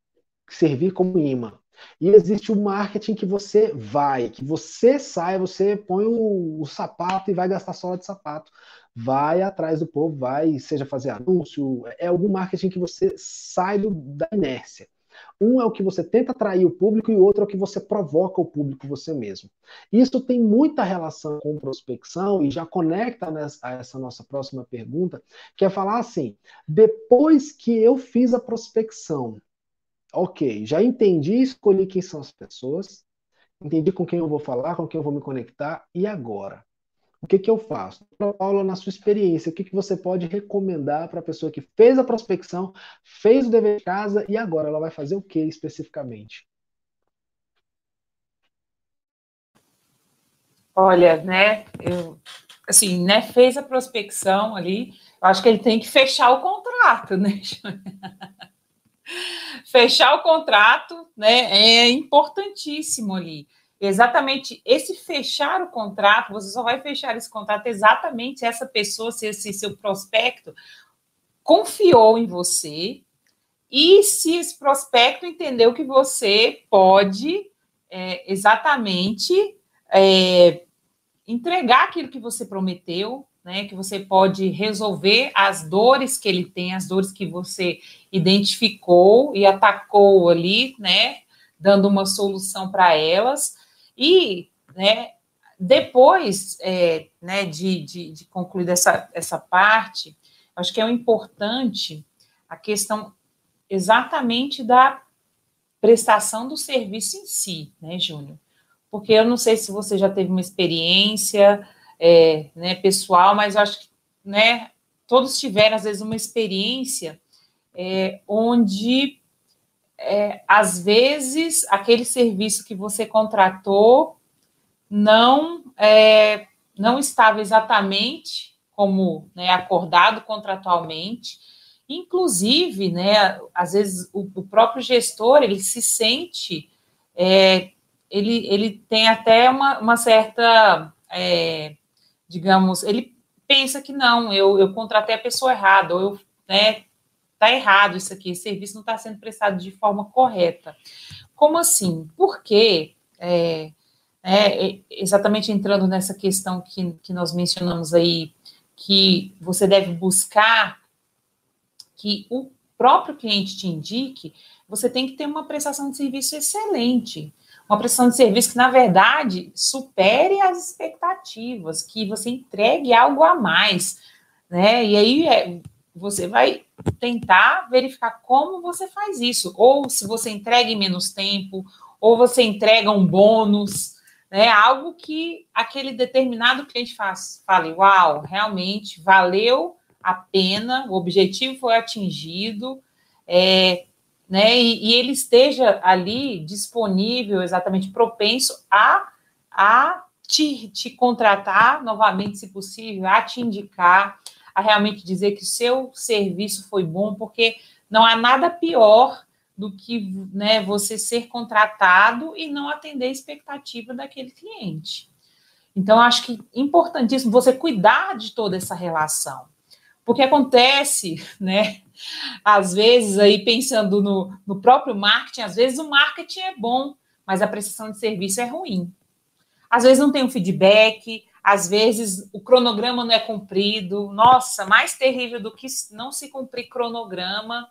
servir como imã. E existe o marketing que você vai, que você sai, você põe o, o sapato e vai gastar sola de sapato. Vai atrás do povo, vai, seja fazer anúncio, é algum marketing que você sai do, da inércia. Um é o que você tenta atrair o público e o outro é o que você provoca o público você mesmo. Isso tem muita relação com prospecção e já conecta nessa, a essa nossa próxima pergunta, que é falar assim: depois que eu fiz a prospecção, ok, já entendi, escolhi quem são as pessoas, entendi com quem eu vou falar, com quem eu vou me conectar, e agora? O que, que eu faço? Paula, na sua experiência, o que, que você pode recomendar para a pessoa que fez a prospecção, fez o dever de casa e agora ela vai fazer o que especificamente? Olha, né, eu, assim, né, fez a prospecção ali, eu acho que ele tem que fechar o contrato, né? Fechar o contrato né, é importantíssimo ali. Exatamente esse fechar o contrato, você só vai fechar esse contrato exatamente essa pessoa, se esse seu prospecto confiou em você e se esse prospecto entendeu que você pode é, exatamente é, entregar aquilo que você prometeu, né, que você pode resolver as dores que ele tem, as dores que você identificou e atacou ali, né, dando uma solução para elas. E, né, depois é, né, de, de, de, concluir essa, essa parte, acho que é importante a questão exatamente da prestação do serviço em si, né, Júnior? Porque eu não sei se você já teve uma experiência é, né, pessoal, mas eu acho que né, todos tiveram, às vezes, uma experiência é, onde, é, às vezes, aquele serviço que você contratou não, é, não estava exatamente como né, acordado contratualmente. Inclusive, né, às vezes, o, o próprio gestor, ele se sente... É, ele, ele tem até uma, uma certa é, digamos, ele pensa que não, eu, eu contratei a pessoa errada, ou eu, né, tá errado isso aqui, esse serviço não está sendo prestado de forma correta. Como assim? Porque, é, é, exatamente entrando nessa questão que, que nós mencionamos aí, que você deve buscar que o próprio cliente te indique, você tem que ter uma prestação de serviço excelente uma prestação de serviço que, na verdade, supere as expectativas, que você entregue algo a mais, né? E aí é, você vai tentar verificar como você faz isso, ou se você entrega em menos tempo, ou você entrega um bônus, né? Algo que aquele determinado cliente faz, fale, uau, realmente valeu a pena, o objetivo foi atingido, é, né, e, e, ele esteja ali disponível, exatamente propenso a, a te, te contratar novamente, se possível, a te indicar, a realmente dizer que seu serviço foi bom, porque não há nada pior do que né, você ser contratado e não atender a expectativa daquele cliente. Então, acho que é importantíssimo você cuidar de toda essa relação. Porque acontece, né? Às vezes, aí pensando no, no próprio marketing, às vezes o marketing é bom, mas a prestação de serviço é ruim. Às vezes não tem um feedback, às vezes o cronograma não é cumprido. Nossa, mais terrível do que não se cumprir cronograma.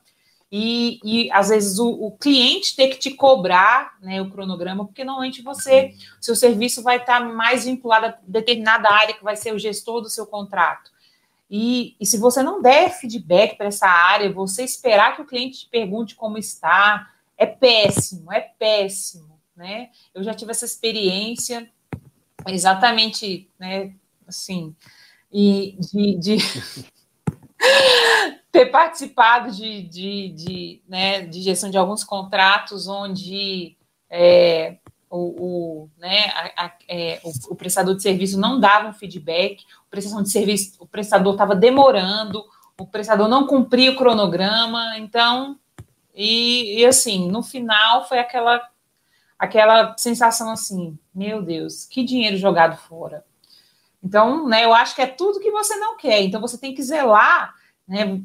E, e às vezes o, o, cliente ter que te cobrar né, o cronograma, porque normalmente você, seu serviço vai estar mais vinculado a determinada área que vai ser o gestor do seu contrato. E, e se você não der feedback para essa área, você esperar que o cliente te pergunte como está, é péssimo, é péssimo, né? Eu já tive essa experiência exatamente, né, assim, e de, de ter participado de, de, de, né, de gestão de alguns contratos onde é, o, o, né, a, a, é, o, o, prestador de serviço não dava um feedback, o de serviço, o prestador estava demorando, o prestador não cumpria o cronograma, então, e, e, assim, no final foi aquela aquela sensação assim, meu Deus, que dinheiro jogado fora. Então, né, eu acho que é tudo que você não quer. Então, você tem que zelar, né,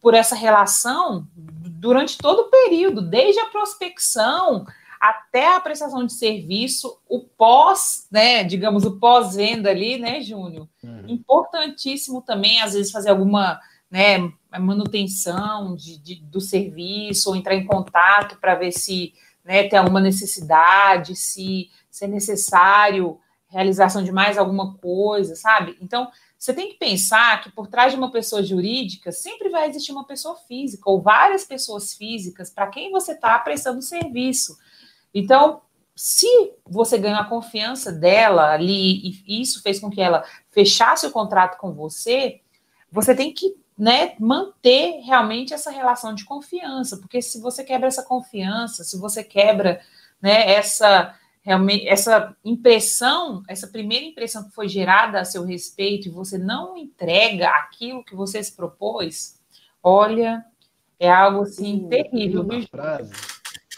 por essa relação durante todo o período, desde a prospecção até a prestação de serviço, o pós, né, digamos, o pós-venda ali, né, Júnior? Uhum. Importantíssimo também, às vezes, fazer alguma né, manutenção de, de, do serviço, ou entrar em contato para ver se né, tem alguma necessidade, se, se é necessário realização de mais alguma coisa, sabe? Então, você tem que pensar que por trás de uma pessoa jurídica sempre vai existir uma pessoa física ou várias pessoas físicas para quem você está prestando serviço. Então, se você ganhou a confiança dela ali e isso fez com que ela fechasse o contrato com você, você tem que né, manter realmente essa relação de confiança, porque se você quebra essa confiança, se você quebra né, essa realmente essa impressão, essa primeira impressão que foi gerada a seu respeito e você não entrega aquilo que você se propôs, olha, é algo assim terrível. Uma frase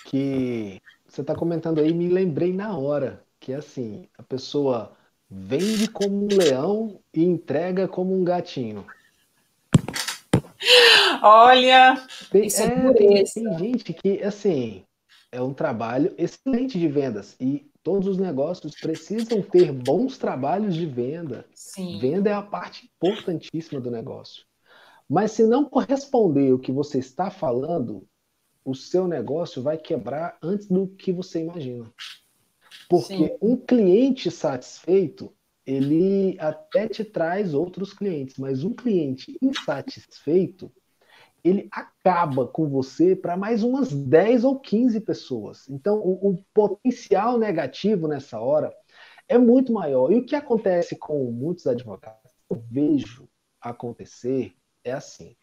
que você está comentando aí, me lembrei na hora, que assim, a pessoa vende como um leão e entrega como um gatinho. Olha, tem, isso é, é tem gente que, assim, é um trabalho excelente de vendas e todos os negócios precisam ter bons trabalhos de venda. Sim. Venda é a parte importantíssima do negócio. Mas se não corresponder o que você está falando, o seu negócio vai quebrar antes do que você imagina. Porque Sim. um cliente satisfeito, ele até te traz outros clientes, mas um cliente insatisfeito, ele acaba com você para mais umas 10 ou 15 pessoas. Então, o, o, potencial negativo nessa hora é muito maior. E o que acontece com muitos advogados, eu vejo acontecer, é assim.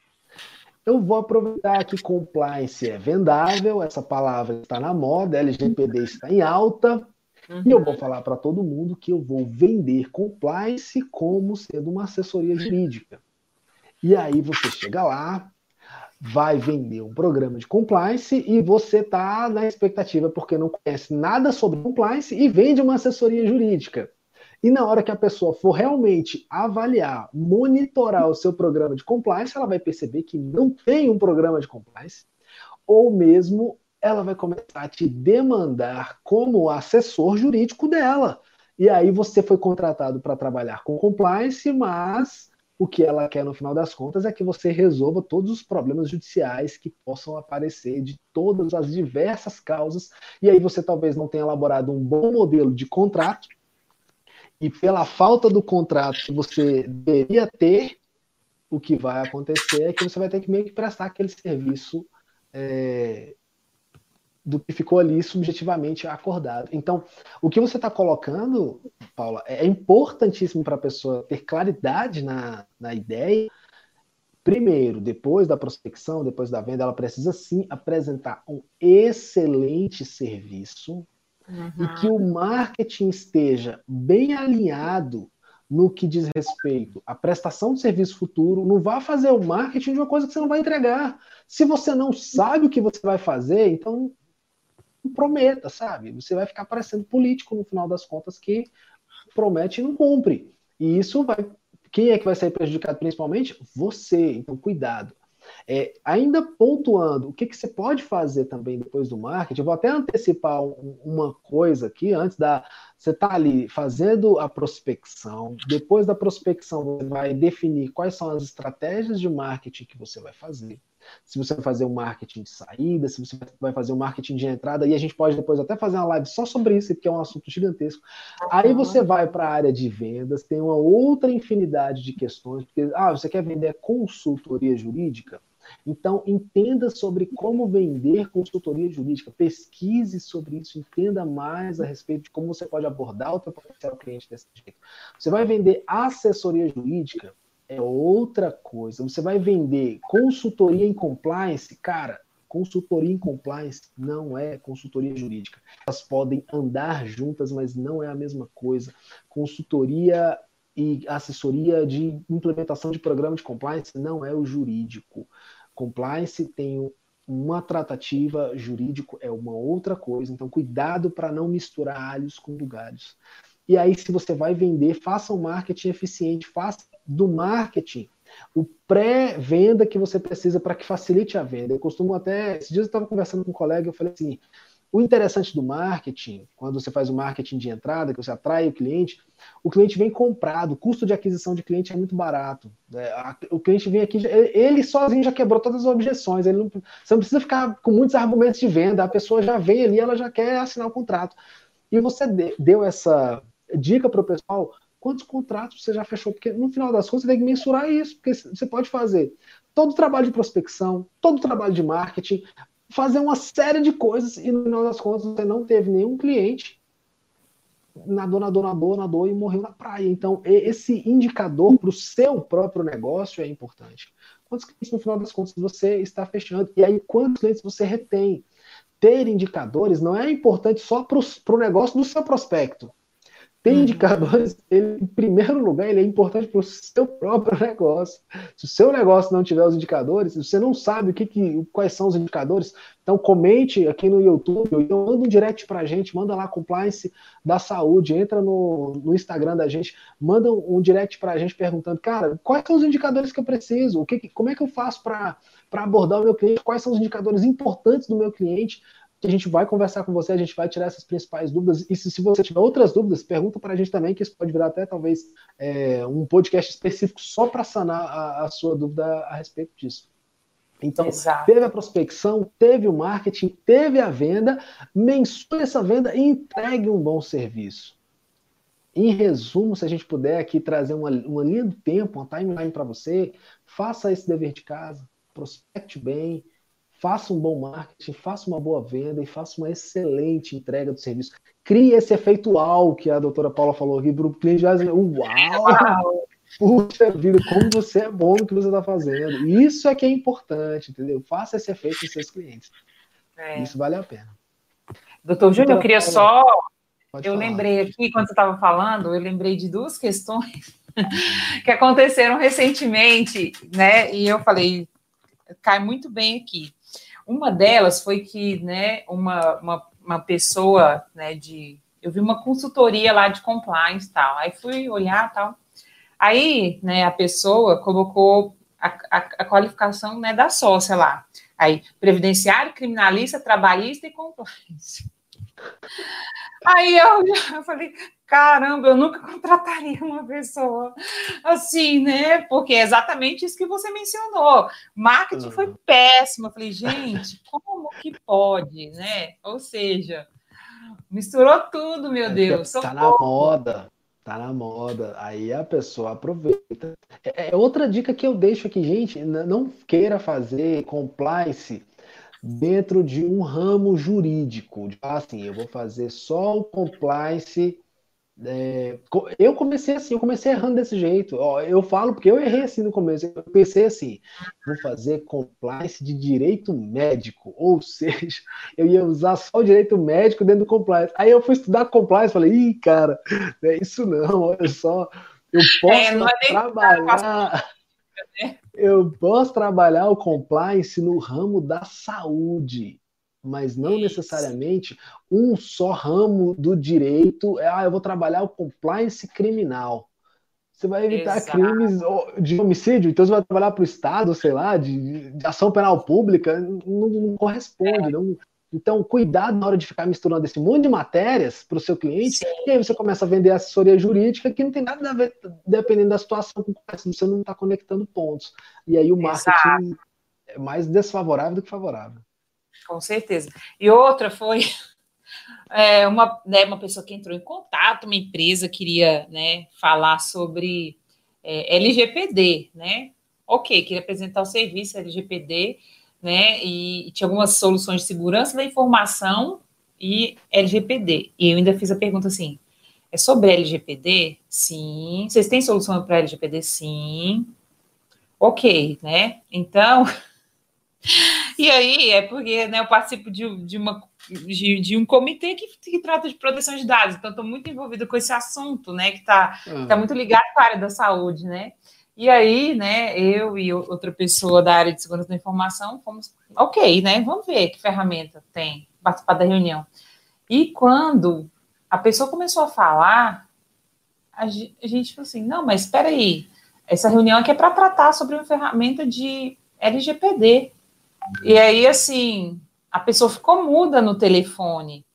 Eu vou aproveitar que compliance é vendável, essa palavra está na moda, LGPD está em alta, uhum. e eu vou uhum. falar para todo mundo que eu vou vender compliance como sendo uma assessoria jurídica. E aí você chega lá, vai vender um programa de compliance e você está na expectativa porque não conhece nada sobre compliance e vende uma assessoria jurídica. E na hora que a pessoa for realmente avaliar, monitorar o seu programa de compliance, ela vai perceber que não tem um programa de compliance, ou mesmo ela vai começar a te demandar como assessor jurídico dela. E aí você foi contratado para trabalhar com compliance, mas o que ela quer no final das contas é que você resolva todos os problemas judiciais que possam aparecer de todas as diversas causas. E aí você talvez não tenha elaborado um bom modelo de contrato e pela falta do contrato que você deveria ter, o que vai acontecer é que você vai ter que meio que prestar aquele serviço é, do que ficou ali subjetivamente acordado. Então, o que você está colocando, Paula, é importantíssimo para a pessoa ter claridade na, na ideia. Primeiro, depois da prospecção, depois da venda, ela precisa sim apresentar um excelente serviço, uhum. e que o marketing esteja bem alinhado no que diz respeito à prestação de serviço futuro, não vá fazer o marketing de uma coisa que você não vai entregar. Se você não sabe o que você vai fazer, então não prometa, sabe? Você vai ficar parecendo político no final das contas que promete e não cumpre. E isso vai. Quem é que vai sair prejudicado principalmente? Você. Então, cuidado. É, ainda pontuando, o que, que você pode fazer também depois do marketing, eu vou até antecipar um, uma coisa aqui, antes da. Você está ali fazendo a prospecção, depois da prospecção, você vai definir quais são as estratégias de marketing que você vai fazer se você vai fazer um marketing de saída, se você vai fazer um marketing de entrada, e a gente pode depois até fazer uma live só sobre isso, porque é um assunto gigantesco. Aí você vai para a área de vendas, tem uma outra infinidade de questões, porque ah, você quer vender consultoria jurídica? Então, entenda sobre como vender consultoria jurídica, pesquise sobre isso, entenda mais a respeito de como você pode abordar o seu potencial cliente desse jeito. Você vai vender assessoria jurídica, é outra coisa. Você vai vender consultoria em compliance, cara, Consultoria em compliance não é consultoria jurídica. Elas podem andar juntas, mas não é a mesma coisa. Consultoria e assessoria de implementação de programa de compliance não é o jurídico. Compliance tem uma tratativa jurídico é uma outra coisa, então cuidado para não misturar alhos com bugalhos. E aí, se você vai vender, faça um marketing eficiente, faça do marketing o pré-venda que você precisa para que facilite a venda. Eu costumo até. Esses dias eu estava conversando com um colega, eu falei assim: o interessante do marketing, quando você faz o marketing de entrada, que você atrai o cliente, o cliente vem comprado, o custo de aquisição de cliente é muito barato. Né? O cliente vem aqui, ele sozinho já quebrou todas as objeções, ele não, você não precisa ficar com muitos argumentos de venda, a pessoa já vem ali, ela já quer assinar o contrato. E você deu essa dica para o pessoal, quantos contratos você já fechou? Porque no final das contas você tem que mensurar isso, porque você pode fazer todo o trabalho de prospecção, todo o trabalho de marketing, fazer uma série de coisas e no final das contas você não teve nenhum cliente nadou, nadou, nadou, nadou e morreu na praia. Então, esse indicador para o seu próprio negócio é importante. Quantos clientes, no final das contas, você está fechando? E aí, quantos clientes você retém? Ter indicadores não é importante só para o negócio do seu prospecto. Tem uhum. indicadores, ele, em primeiro lugar, ele é importante para o seu próprio negócio. Se o seu negócio não tiver os indicadores, se você não sabe o que, que quais são os indicadores, então comente aqui no YouTube, ou então manda um direct para a gente, manda lá compliance da saúde, entra no, no Instagram da gente, manda um direct para a gente perguntando, cara, quais são os indicadores que eu preciso? O que, como é que eu faço para abordar o meu cliente? Quais são os indicadores importantes do meu cliente? Que a gente vai conversar com você, a gente vai tirar essas principais dúvidas. E se, se você tiver outras dúvidas, pergunta para a gente também, que isso pode virar até talvez é, um podcast específico só para sanar a, a, sua dúvida a respeito disso. Então, Exato. teve a prospecção, teve o marketing, teve a venda, mensure essa venda e entregue um bom serviço. Em resumo, se a gente puder aqui trazer uma, uma linha do tempo, uma timeline para você, faça esse dever de casa, prospecte bem, faça um bom marketing, faça uma boa venda e faça uma excelente entrega do serviço. Crie esse efeito uau que a doutora Paula falou aqui para o cliente uau! Puxa vida, como você é bom no que você está fazendo. Isso é que é importante, entendeu? Faça esse efeito nos seus clientes. É. Isso vale a pena. Doutor Júnior, eu queria só. eu falar. lembrei aqui, quando você estava falando, eu lembrei de duas questões que aconteceram recentemente, né? E eu falei, cai muito bem aqui. Uma delas foi que, né, uma, uma, uma pessoa, né, de... Eu vi uma consultoria lá de compliance tal, aí fui olhar tal. Aí, né, a pessoa colocou a, a, a qualificação, né, da sócia lá. Aí, previdenciário, criminalista, trabalhista e compliance. Aí eu, eu falei, caramba, eu nunca contrataria uma pessoa assim, né? Porque é exatamente isso que você mencionou. Marketing uhum. foi péssimo. Eu falei, gente, como que pode, né? Ou seja, misturou tudo, meu é Deus. Tá na moda. Tá na moda. Aí a pessoa aproveita. É, é outra dica que eu deixo aqui, gente. Não queira fazer compliance dentro de um ramo jurídico. Assim, eu vou fazer só o compliance é, eu comecei assim, eu comecei errando desse jeito. Ó, eu falo porque eu errei assim no começo. Eu pensei assim, vou fazer compliance de direito médico, ou seja, eu ia usar só o direito médico dentro do compliance. Aí eu fui estudar compliance, falei, ih, cara, não é isso não, olha só, eu posso é, é trabalhar. Né? Eu posso trabalhar o compliance no ramo da saúde mas não necessariamente um só ramo do direito. É, ah, eu vou trabalhar o compliance criminal. Você vai evitar Exato. crimes de homicídio, então você vai trabalhar para o Estado, sei lá, de, de, ação penal pública, não, não corresponde. É. Não, então, cuidado na hora de ficar misturando esse monte de matérias para o seu cliente, Sim. e aí você começa a vender assessoria jurídica que não tem nada a ver, dependendo da situação com você não está conectando pontos. E aí o marketing Exato. é mais desfavorável do que favorável. Com certeza. E outra foi é, uma, né, uma pessoa que entrou em contato, uma empresa queria né, falar sobre é, LGPD, né? Ok, queria apresentar o serviço LGPD, né? E, e tinha algumas soluções de segurança da informação e LGPD. E eu ainda fiz a pergunta assim: é sobre LGPD? Sim. Vocês têm solução para LGPD? Sim. Ok, né? Então, E aí é porque né, eu participo de, de, uma, de, de um comitê que, que, trata de proteção de dados, então estou muito envolvida com esse assunto, né? Que está uhum. tá muito ligado com a área da saúde, né? E aí, né, eu e outra pessoa da área de segurança da informação fomos, ok, né? Vamos ver que ferramenta tem participar da reunião. E quando a pessoa começou a falar, a gente falou assim: não, mas espera aí, essa reunião aqui é para tratar sobre uma ferramenta de LGPD. E aí, assim, a pessoa ficou muda no telefone,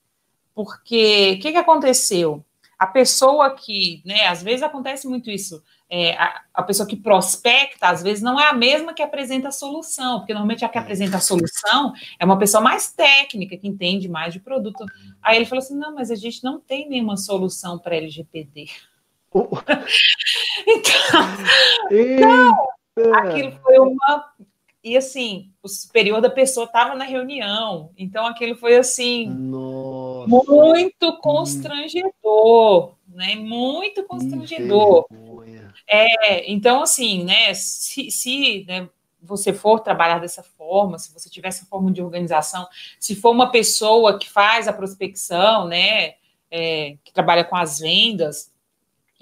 porque o que, que aconteceu? A pessoa que, né, às vezes acontece muito isso, é, a, a, pessoa que prospecta, às vezes, não é a mesma que apresenta a solução, porque normalmente a que apresenta a solução é uma pessoa mais técnica, que entende mais de produto. Aí ele falou assim: não, mas a gente não tem nenhuma solução para LGPD. então, então, aquilo foi uma. E assim, o superior da pessoa estava na reunião, então aquilo foi assim, Nossa. muito constrangedor, né? Muito constrangedor. É, então, assim, né? Se, se né, você for trabalhar dessa forma, se você tiver essa forma de organização, se for uma pessoa que faz a prospecção, né? É, que trabalha com as vendas,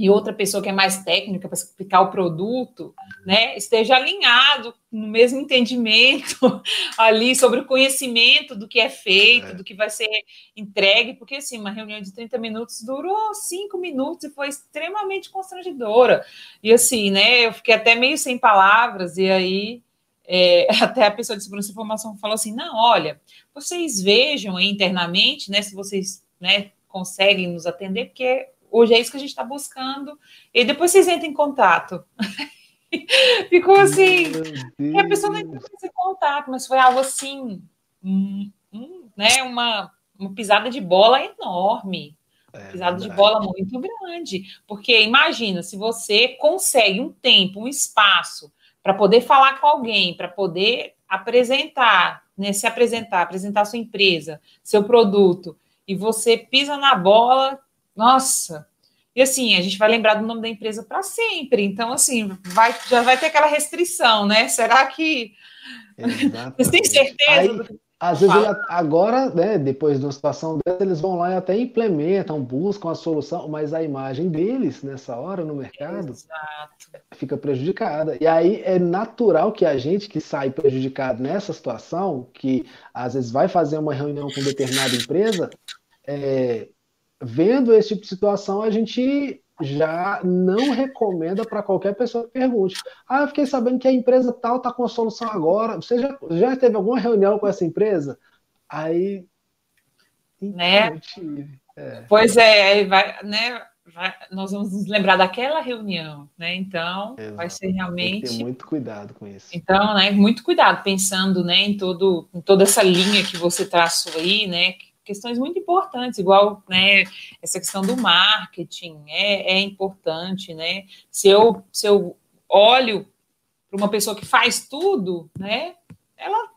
e outra pessoa que é mais técnica para explicar o produto, né, esteja alinhado no mesmo entendimento ali sobre o conhecimento do que é feito, é. do que vai ser entregue, porque assim, uma reunião de 30 minutos durou cinco minutos e foi extremamente constrangedora. E assim, né, eu fiquei até meio sem palavras, e aí é, até a pessoa de segurança de informação falou assim: não, olha, vocês vejam internamente, né, se vocês né, conseguem nos atender, porque hoje é isso que a gente está buscando, e depois vocês entram em contato. Ficou assim, e a pessoa não entrou em contato, mas foi algo assim, um, um, né, uma, uma pisada de bola enorme. É, pisada de bola muito grande. Porque imagina, se você consegue um tempo, um espaço para poder falar com alguém, para poder apresentar, né, se apresentar, apresentar sua empresa, seu produto, e você pisa na bola, nossa. E assim, a gente vai lembrar do nome da empresa para sempre. Então, assim, vai, já vai ter aquela restrição, né? Será que. Você tem certeza? Aí, às vezes, agora, né, depois de uma situação dessa, eles vão lá e até implementam, buscam a solução, mas a imagem deles, nessa hora, no mercado, Exato. fica prejudicada. E aí é natural que a gente que sai prejudicado nessa situação, que às vezes vai fazer uma reunião com determinada empresa, é, vendo esse tipo de situação, a gente já não recomenda para qualquer pessoa que pergunte. Ah, eu fiquei sabendo que a empresa tal está com a solução agora. Você já, já teve alguma reunião com essa empresa? Aí. Né? É. Pois é, vai, né? Vai, nós vamos nos lembrar daquela reunião, né? Então, Exato. vai ser realmente. Tem que ter muito cuidado com isso. Então, né? Muito cuidado, pensando né, em, todo, em toda essa linha que você traçou aí, né? Questões muito importantes, igual né, essa questão do marketing é, é importante, né? Se eu, se eu olho para uma pessoa que faz tudo, né? Ela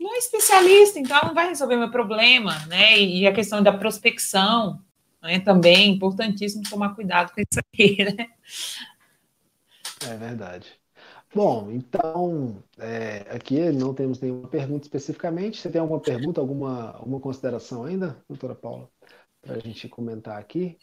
não é especialista, então ela não vai resolver meu problema, né? E a questão da prospecção né, também é importantíssimo tomar cuidado com isso aqui, né? É verdade. Bom, então, é, aqui não temos nenhuma pergunta especificamente. Você tem alguma pergunta, alguma, alguma consideração ainda, doutora Paula, para a gente comentar aqui?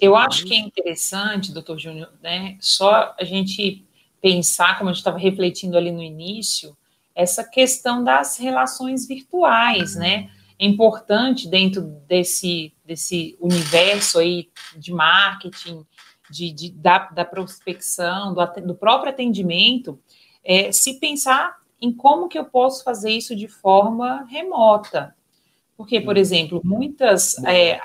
Eu acho que é interessante, doutor Júnior, né, só a gente pensar, como a gente estava refletindo ali no início, essa questão das relações virtuais, né? É importante dentro desse, desse universo aí de marketing, de, de da, da, prospecção, do, do próprio atendimento, é, se pensar em como que eu posso fazer isso de forma remota. Porque, por exemplo, muitas, é,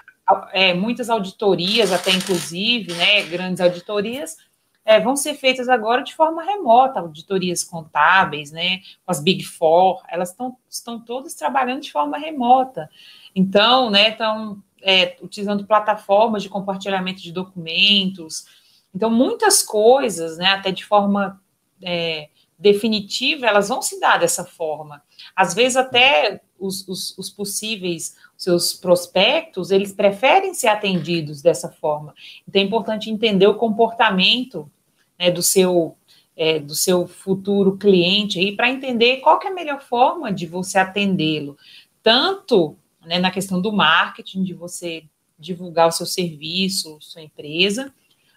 é, muitas auditorias, até inclusive, né, grandes auditorias, é, vão ser feitas agora de forma remota, auditorias contábeis, né, as Big Four, elas estão, estão todas trabalhando de forma remota. Então, né, estão é, utilizando plataformas de compartilhamento de documentos. Então, muitas coisas, né, até de forma é, definitiva, elas vão se dar dessa forma. Às vezes, até os, os, os possíveis, seus prospectos, eles preferem ser atendidos dessa forma. Então, é importante entender o comportamento né, do seu é, do seu futuro cliente aí para entender qual é a melhor forma de você atendê-lo, tanto né, na questão do marketing, de você divulgar o seu serviço, sua empresa,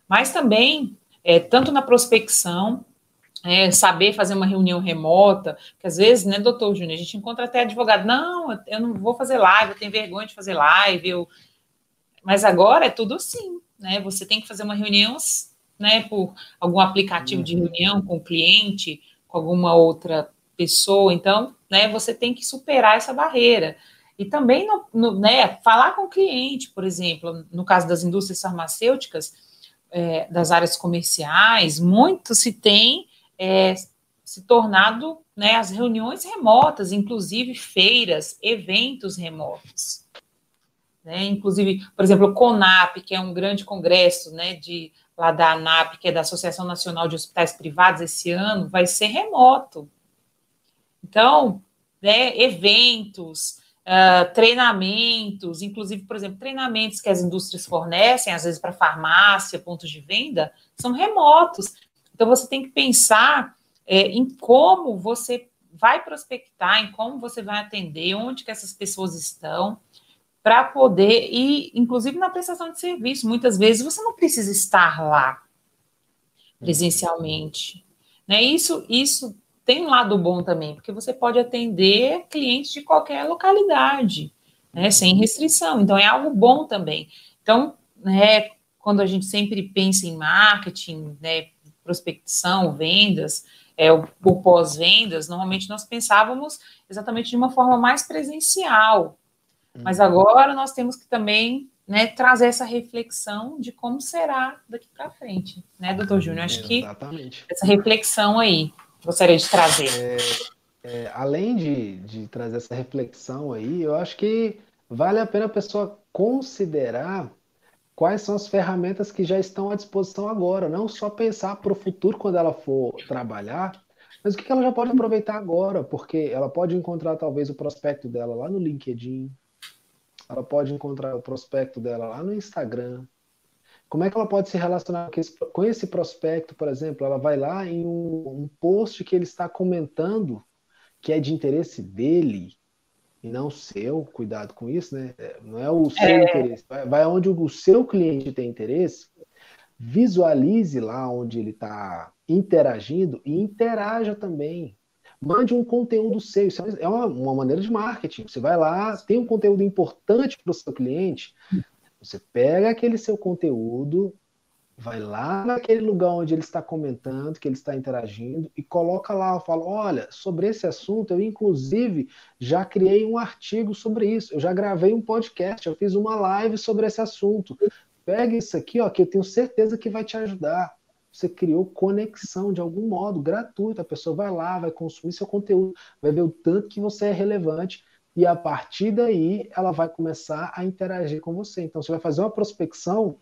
mas também é, tanto na prospecção, é, saber fazer uma reunião remota, que às vezes, né, doutor Júnior, a gente encontra até advogado, não, eu não vou fazer live, eu tenho vergonha de fazer live, eu... mas agora é tudo assim, né, você tem que fazer uma reunião, né, por algum aplicativo de uhum. reunião com o cliente, com alguma outra pessoa, então, né, você tem que superar essa barreira. E também, no, no, né, falar com o cliente, por exemplo, no caso das indústrias farmacêuticas, é, das áreas comerciais, muito se tem é, se tornado né, as reuniões remotas, inclusive feiras, eventos remotos. Né? Inclusive, por exemplo, o CONAP, que é um grande congresso né, de, lá da ANAP, que é da Associação Nacional de Hospitais Privados, esse ano, vai ser remoto. Então, né, eventos, uh, treinamentos, inclusive, por exemplo, treinamentos que as indústrias fornecem, às vezes para farmácia, pontos de venda, são remotos. Então, você tem que pensar é, em como você vai prospectar, em como você vai atender, onde que essas pessoas estão, para poder, e inclusive na prestação de serviço, muitas vezes você não precisa estar lá presencialmente. Né? Isso, isso tem um lado bom também, porque você pode atender clientes de qualquer localidade, né, sem restrição. Então, é algo bom também. Então, né, quando a gente sempre pensa em marketing, né, prospecção, vendas, é, o, o pós-vendas, normalmente nós pensávamos exatamente de uma forma mais presencial. Mas uhum. agora nós temos que também né, trazer essa reflexão de como será daqui para frente, né, doutor Júnior? Acho Exatamente. que essa reflexão aí gostaria de trazer. É, é, além de, de trazer essa reflexão aí, eu acho que vale a pena a pessoa considerar quais são as ferramentas que já estão à disposição agora, não só pensar para o futuro quando ela for trabalhar, mas o que ela já pode aproveitar agora, porque ela pode encontrar talvez o prospecto dela lá no LinkedIn, ela pode encontrar o prospecto dela lá no Instagram. Como é que ela pode se relacionar com esse, com esse prospecto, por exemplo? Ela vai lá em um, um post que ele está comentando que é de interesse dele, e não seu, cuidado com isso, né? É, não é o seu é. interesse. Vai, vai onde o seu cliente tem interesse, visualize lá onde ele está interagindo e interaja também. Mande um conteúdo seu. Isso é uma, uma maneira de marketing. Você vai lá, tem um conteúdo importante para o seu cliente, você pega aquele seu conteúdo, vai lá naquele lugar onde ele está comentando, que ele está interagindo, e coloca lá, fala, olha, sobre esse assunto, eu inclusive já criei um artigo sobre isso, eu já gravei um podcast, eu fiz uma live sobre esse assunto. Pega isso aqui, ó, que eu tenho certeza que vai te ajudar. Você criou conexão de algum modo, gratuito. A pessoa vai lá, vai consumir seu conteúdo, vai ver o tanto que você é relevante, e a partir daí ela vai começar a interagir com você. Então você vai fazer uma prospecção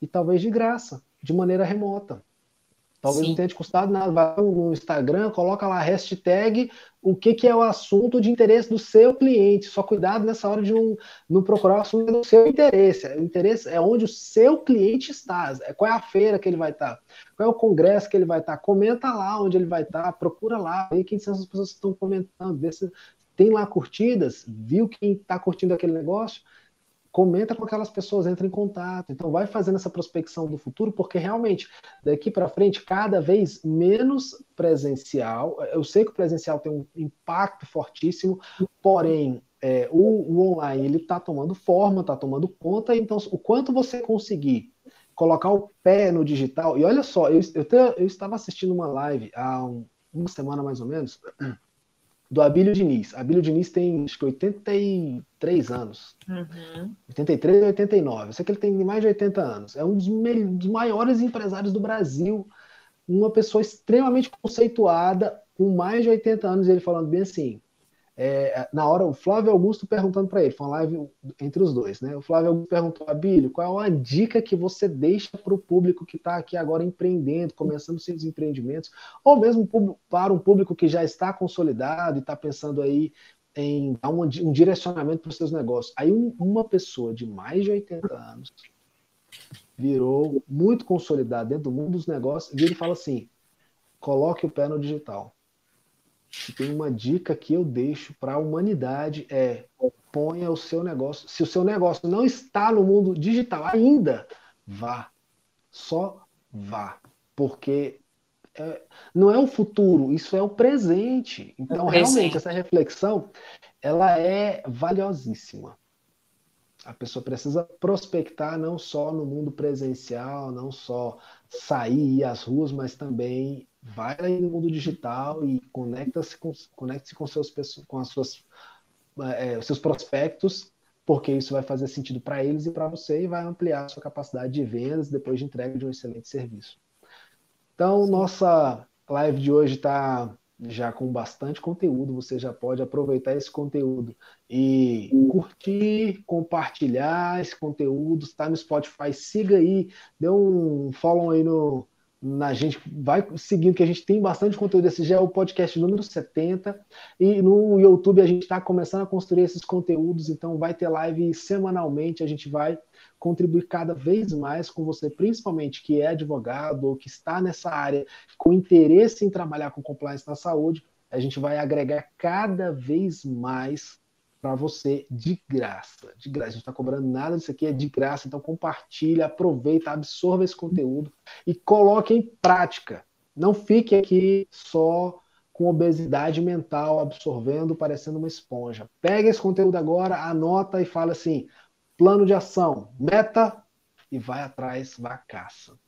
e talvez de graça, de maneira remota. Talvez Sim. não tenha te custado nada. Vai no Instagram, coloca lá hashtag o que, que é o assunto de interesse do seu cliente. Só cuidado nessa hora de não, não procurar o assunto do seu interesse. O interesse é onde o seu cliente está. É qual é a feira que ele vai estar? Qual é o congresso que ele vai estar? Comenta lá onde ele vai estar, procura lá, vê quem são as pessoas que estão comentando, vê se tem lá curtidas, viu quem está curtindo aquele negócio comenta com aquelas pessoas, entra em contato. Então, vai fazendo essa prospecção do futuro, porque realmente, daqui para frente, cada vez menos presencial. Eu sei que o presencial tem um impacto fortíssimo, porém, é, o, o, online ele está tomando forma, está tomando conta. Então, o quanto você conseguir colocar o pé no digital. E olha só, eu, eu, eu estava assistindo uma live há um, uma semana mais ou menos do Abílio Diniz. Abílio Diniz tem, acho que 83 anos. Uhum. 83 ou 89. Eu sei que ele tem mais de 80 anos. É um dos, dos maiores empresários do Brasil. Uma pessoa extremamente conceituada, com mais de 80 anos, e ele falando bem assim: é, na hora, o Flávio Augusto perguntando para ele, foi uma live entre os dois, né? O Flávio Augusto perguntou, Abílio, qual é a dica que você deixa para o público que está aqui agora empreendendo, começando seus empreendimentos, ou mesmo para um público que já está consolidado e está pensando aí em dar um, um direcionamento para os seus negócios. Aí um, uma pessoa de mais de 80 anos virou muito consolidado dentro do mundo dos negócios, e ele fala assim: coloque o pé no digital. Tem uma dica que eu deixo para a humanidade é ponha o seu negócio. Se o seu negócio não está no mundo digital ainda, vá. Só vá. Porque é, não é o futuro, isso é o presente. Então, é realmente, essa reflexão ela é valiosíssima. A pessoa precisa prospectar não só no mundo presencial, não só sair às ruas, mas também vai no mundo digital e conecta-se com, conecte-se com, seus, com as suas, é, seus prospectos, porque isso vai fazer sentido para eles e para você e vai ampliar a sua capacidade de vendas depois de entrega de um excelente serviço. Então, nossa live de hoje está já com bastante conteúdo, você já pode aproveitar esse conteúdo e curtir, compartilhar esse conteúdo, está no Spotify, siga aí, dê um follow aí no, na gente, vai seguindo que a gente tem bastante conteúdo, esse já é o podcast número 70, e no YouTube a gente está começando a construir esses conteúdos, então vai ter live semanalmente, a gente vai contribuir cada vez mais com você, principalmente que é advogado ou que está nessa área com interesse em trabalhar com compliance na saúde, a gente vai agregar cada vez mais para você de graça. De graça, a gente está cobrando nada disso aqui, é de graça. Então compartilha, aproveita, absorva esse conteúdo e coloque em prática. Não fique aqui só com obesidade mental, absorvendo, parecendo uma esponja. Pega esse conteúdo agora, anota e fala assim: plano de ação, meta e vai atrás, vai caça.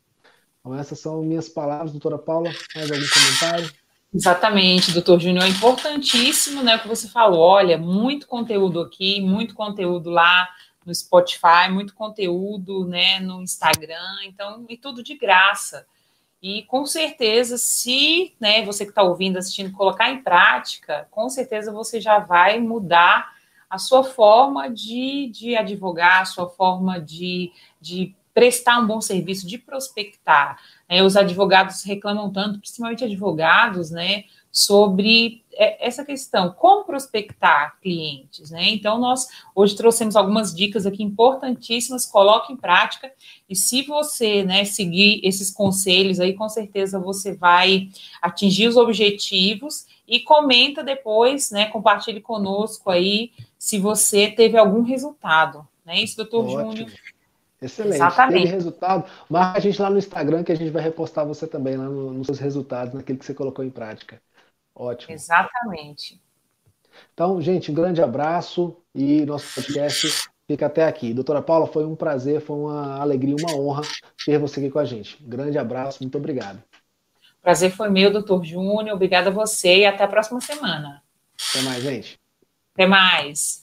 Então, essas são minhas palavras, doutora Paula. Mais algum comentário? Exatamente, doutor Júnior, é importantíssimo, né, o que você falou, olha, muito conteúdo aqui, muito conteúdo lá no Spotify, muito conteúdo, né, no Instagram, então, e tudo de graça. E com certeza, se, né, você que está ouvindo, assistindo, colocar em prática, com certeza você já vai mudar a sua forma de, de advogar, a sua forma de, de prestar um bom serviço, de prospectar. Né? Os advogados reclamam tanto, principalmente advogados, né, sobre é, essa questão, como prospectar clientes, né? Então, nós hoje trouxemos algumas dicas aqui importantíssimas, coloque em prática, e se você, né, seguir esses conselhos aí, com certeza você vai atingir os objetivos e comenta depois, né, compartilhe conosco aí se você teve algum resultado, né? Isso, doutor Júnior. Excelente. Exatamente. Teve resultado. Marca a gente lá no Instagram que a gente vai repostar você também lá no, nos seus resultados, naquilo que você colocou em prática. Ótimo. Exatamente. Então, gente, um grande abraço e nosso podcast fica até aqui. Doutora Paula, foi um prazer, foi uma alegria, uma honra ter você aqui com a gente. Um grande abraço, muito obrigado. Prazer foi meu, doutor Júnior. Obrigada a você e até a próxima semana. Até mais, gente. Até mais.